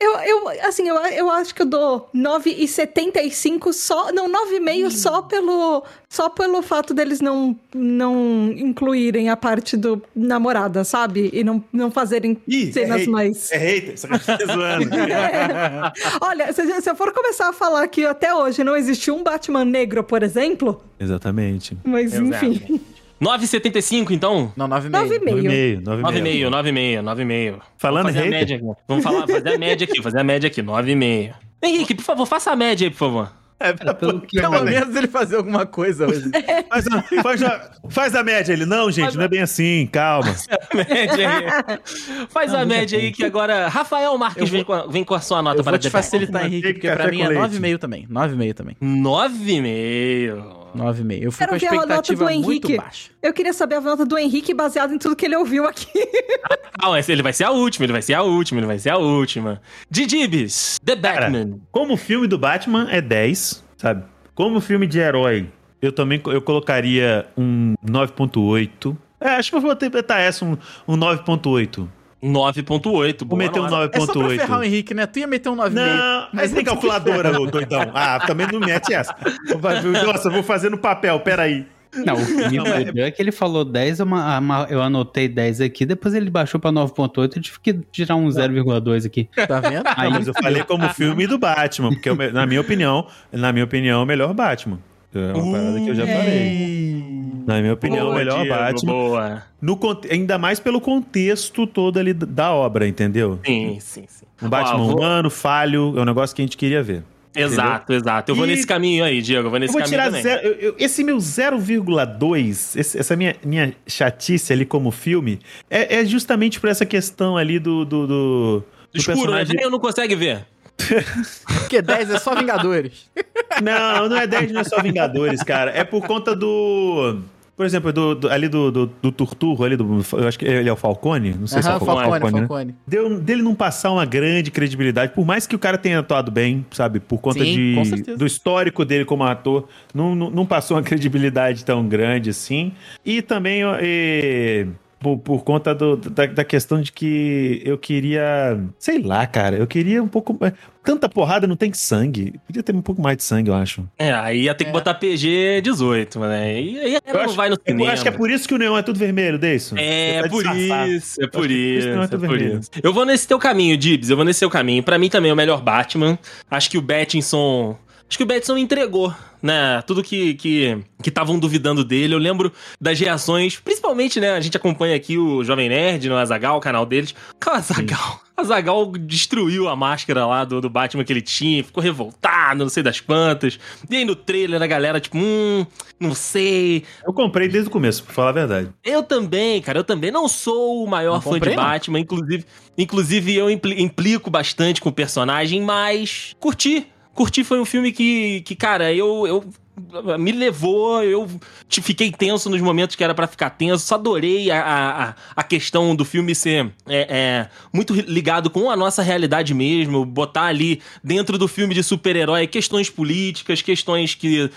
Eu, eu, assim, eu, eu acho que eu dou 9,75 só. Não, 9,5 Hum. só pelo. Só pelo fato deles não, não incluírem a parte do namorada, sabe? E não, não fazerem Ih, cenas é mais. É hater, você tá zoando. Olha, se, se eu for começar a falar que até hoje não existiu um Batman negro, por exemplo, Exatamente. mas Exato. enfim. 9,75 então? Não, 9,5. 9,5. 9,5. 9,5, 9,5, 9,5. Falando Vamos fazer a hater. média aqui. Vamos falar, fazer a média aqui, fazer a média aqui, 9,5. Henrique, por favor, faça a média aí, por favor. É, Pelo que Pelo eu, menos ele fazer alguma coisa hoje. Faz a, faz, a, faz a média. Ele, não, gente, não é bem assim, calma. média aí. Faz a média aí que agora. Rafael Marques vem, com a, vem com a sua nota Eu para vou te Batman. facilitar, Henrique, porque pra mim é leite. 9,5 também. 9,5 também. 9,5. 9,5. Eu fui Quero com a a expectativa do muito baixa. Eu queria saber a nota do Henrique baseado em tudo que ele ouviu aqui. Ah, ele vai ser a última, ele vai ser a última, ele vai ser a última. Didibis, The Batman. Como filme do Batman é 10, sabe? Como filme de herói, eu também eu colocaria um 9.8. É, acho que eu vou botar essa, um, um 9.8. 9,8. Vou boa meter um nota. É só pra ferrar o 9.8. Henrique, né? Tu ia meter um 9,5. Não, mas tem calculadora, ô doidão. Ah, também não mete essa. Nossa, eu vou fazer no papel, peraí. Não, o que me fudeu é que ele falou 10, eu, eu anotei 10 aqui, depois ele baixou pra 9.8, eu tive que tirar um 0,2 aqui. Tá vendo? Aí, Mas eu falei como filme do Batman, porque é o me- na minha opinião, na minha opinião, é o melhor Batman. É uma parada que eu já falei. Na minha opinião, é o Boa, melhor Diego, Batman. Boa. No, ainda mais pelo contexto todo ali da obra, entendeu? Sim, sim, sim. Um Batman Ó, vou- humano, falho, é um negócio que a gente queria ver. Exato, exato. Eu vou E- nesse caminho aí, Diego. Eu vou Eu nesse vou caminho tirar também. zero, eu- eu- esse meu 0,2, esse- essa minha, minha chatice ali como filme, é, é justamente por essa questão ali do, do, do, do Escuro, né? personagem. Nem eu não consegue ver. Porque 10 é só Vingadores. Não, não é 10, não é só Vingadores, cara. É por conta do. Por exemplo, do, do- ali do, do, do Turturro, ali do. Eu acho que ele é o Falcone? Não sei se é o Falcone, Falcone, né? Falcone. Deu, dele não passar uma grande credibilidade, por mais que o cara tenha atuado bem, sabe? Por conta Sim, de, do histórico dele como ator, não, não, não passou uma credibilidade tão grande assim. E também eh, por, por conta do- da, da questão de que eu queria. Sei lá, cara, eu queria um pouco. Tanta porrada não tem sangue. Podia ter um pouco mais de sangue, eu acho. É, aí ia ter que É. botar PG 18, né? E aí não vai no é por- cinema. acho que é por isso que o neon é tudo vermelho, Deison. É, Pra por disfarçar. isso, é Acho por isso, é é por isso. Eu vou nesse teu caminho, Dibs, eu vou nesse teu caminho. Pra mim também é o melhor Batman. Acho que o Battinson... Acho que o Battinson entregou, né? Tudo que que que estavam duvidando dele. Eu lembro das reações, principalmente, né? A gente acompanha aqui o Jovem Nerd no Azagal, o canal deles. Cara, Azagal... Azagal destruiu a máscara lá do, do Batman que ele tinha, ficou revoltado, não sei das quantas. E aí no trailer a galera, tipo, hum, não sei, Eu comprei desde o começo, pra falar a verdade. eu também, cara, eu também não sou o maior Não fã de não. Batman, inclusive, inclusive eu impli- implico bastante com o personagem, mas curti. Curti foi um filme que, que cara, eu, eu me levou, eu te- fiquei tenso nos momentos que era pra ficar tenso, adorei a, a, a- questão do filme ser é, é, muito ligado com a nossa realidade mesmo, botar ali dentro do filme de super-herói questões políticas, questões que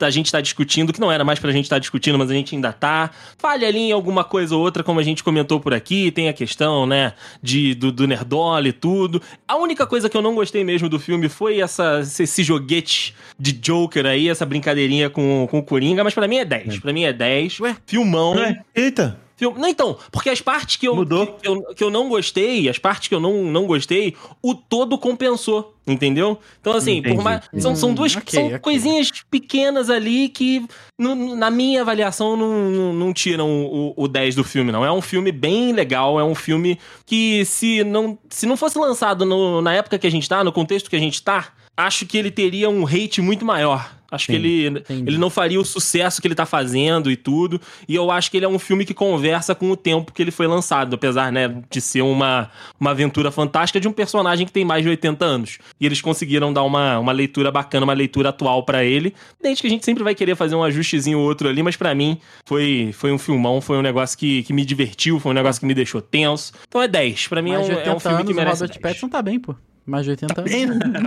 a gente tá discutindo, que não era mais pra gente estar discutindo, mas a gente ainda tá. Falha ali em alguma coisa ou outra, como a gente comentou por aqui, tem a questão, né, de, do, do Nerdola e tudo. A única coisa que eu não gostei mesmo do filme foi essa, esse, joguete de Joker aí, essa brincadeirinha com, com o Coringa, mas pra mim é 10. Pra mim é 10. Ué? Filmão. Ué, Eita! Filme- Não, então, porque as partes que eu, Mudou. que, eu, que eu não gostei, as partes que eu não, não gostei, o todo compensou, entendeu? Então, assim, por Entendi. mais, são, são Hum, duas ok, são ok. coisinhas pequenas ali que, no- na minha avaliação, não, não, não tiram o, o 10 do filme, não. É um filme bem legal, é um filme que, se não, se não fosse lançado no- na época que a gente tá, no contexto que a gente tá, acho que ele teria um hate muito maior. Acho que ele, ele não faria o sucesso que ele tá fazendo e tudo. E eu acho que ele é um filme que conversa com o tempo que ele foi lançado, apesar, né, de ser uma, uma aventura fantástica de um personagem que tem mais de 80 anos. E eles conseguiram dar uma, uma leitura bacana, uma leitura atual para ele. Desde que a gente sempre vai querer fazer um ajustezinho ou outro ali, mas para mim foi, foi um filmão, foi um negócio que, que me divertiu, foi um negócio que me deixou tenso. Então é 10. Para mim é um, é um filme anos, que merece. O Robert 10. Pattinson tá bem, pô. Mais de 80 anos. Bem,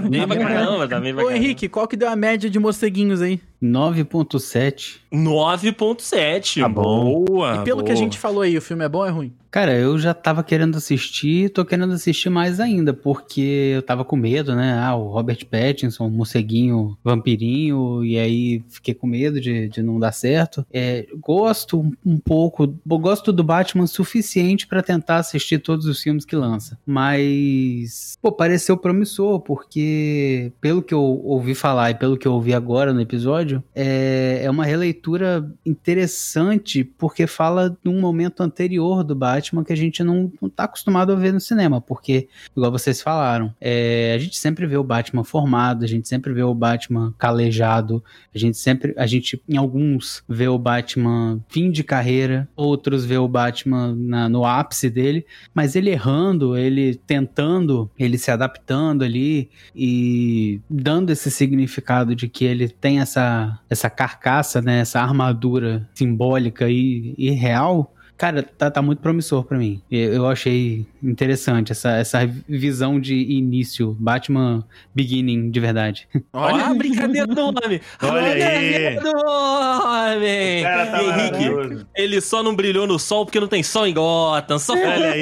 bem pra caramba, tá bem pra Ô, caramba. Henrique, qual que deu a média de morceguinhos aí? 9.7. 9.7. Tá bom. Boa. e pelo que a boa. gente falou aí, o filme é bom ou é ruim? Cara, eu já tava querendo assistir, tô querendo assistir mais ainda, porque eu tava com medo, né? Ah, o Robert Pattinson, um morceguinho, vampirinho, e aí fiquei com medo de, de não dar certo. É, gosto um, um pouco, gosto do Batman o suficiente pra tentar assistir todos os filmes que lança, mas, pô, pareceu promissor, porque pelo que eu ouvi falar e pelo que eu ouvi agora no episódio, é, é uma releitura interessante, porque fala de um momento anterior do Batman que a gente não, não tá acostumado a ver no cinema, porque, igual vocês falaram, é, a gente sempre vê o Batman formado, a gente sempre vê o Batman calejado, a gente sempre, a gente em alguns vê o Batman fim de carreira, outros vê o Batman na- no ápice dele, mas ele errando, ele tentando, ele se adaptando ali e dando esse significado de que ele tem essa, essa carcaça, né, essa armadura simbólica e, e real, cara, tá, tá muito promissor pra mim. Eu, eu achei interessante essa, essa visão de início, Batman Beginning de verdade. Olha a brincadeira do homem. Olha aí. do homem. cara tá Henrique, ele só não brilhou no sol porque não tem sol em Gotham. Só Olha aí.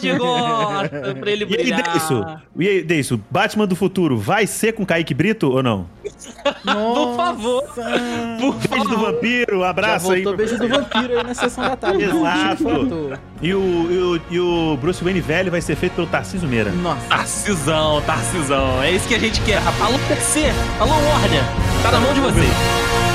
de Gotham pra ele E aí, brilhar. Deiso? E aí, Deiso, Batman do futuro vai ser com Kaique Brito ou não? Por favor. Por Beijo do favor. vampiro, um Já abraço aí. beijo do vampiro aí na sessão da tarde. Exato. Faltou. E o, e, o, e o Bruce Wayne velho vai ser feito pelo Tarcísio Meira. Nossa. Tarcisão, Tarcisão. É isso que a gente quer. Alô, PC. Alô, Warner. Tá na mão de vocês.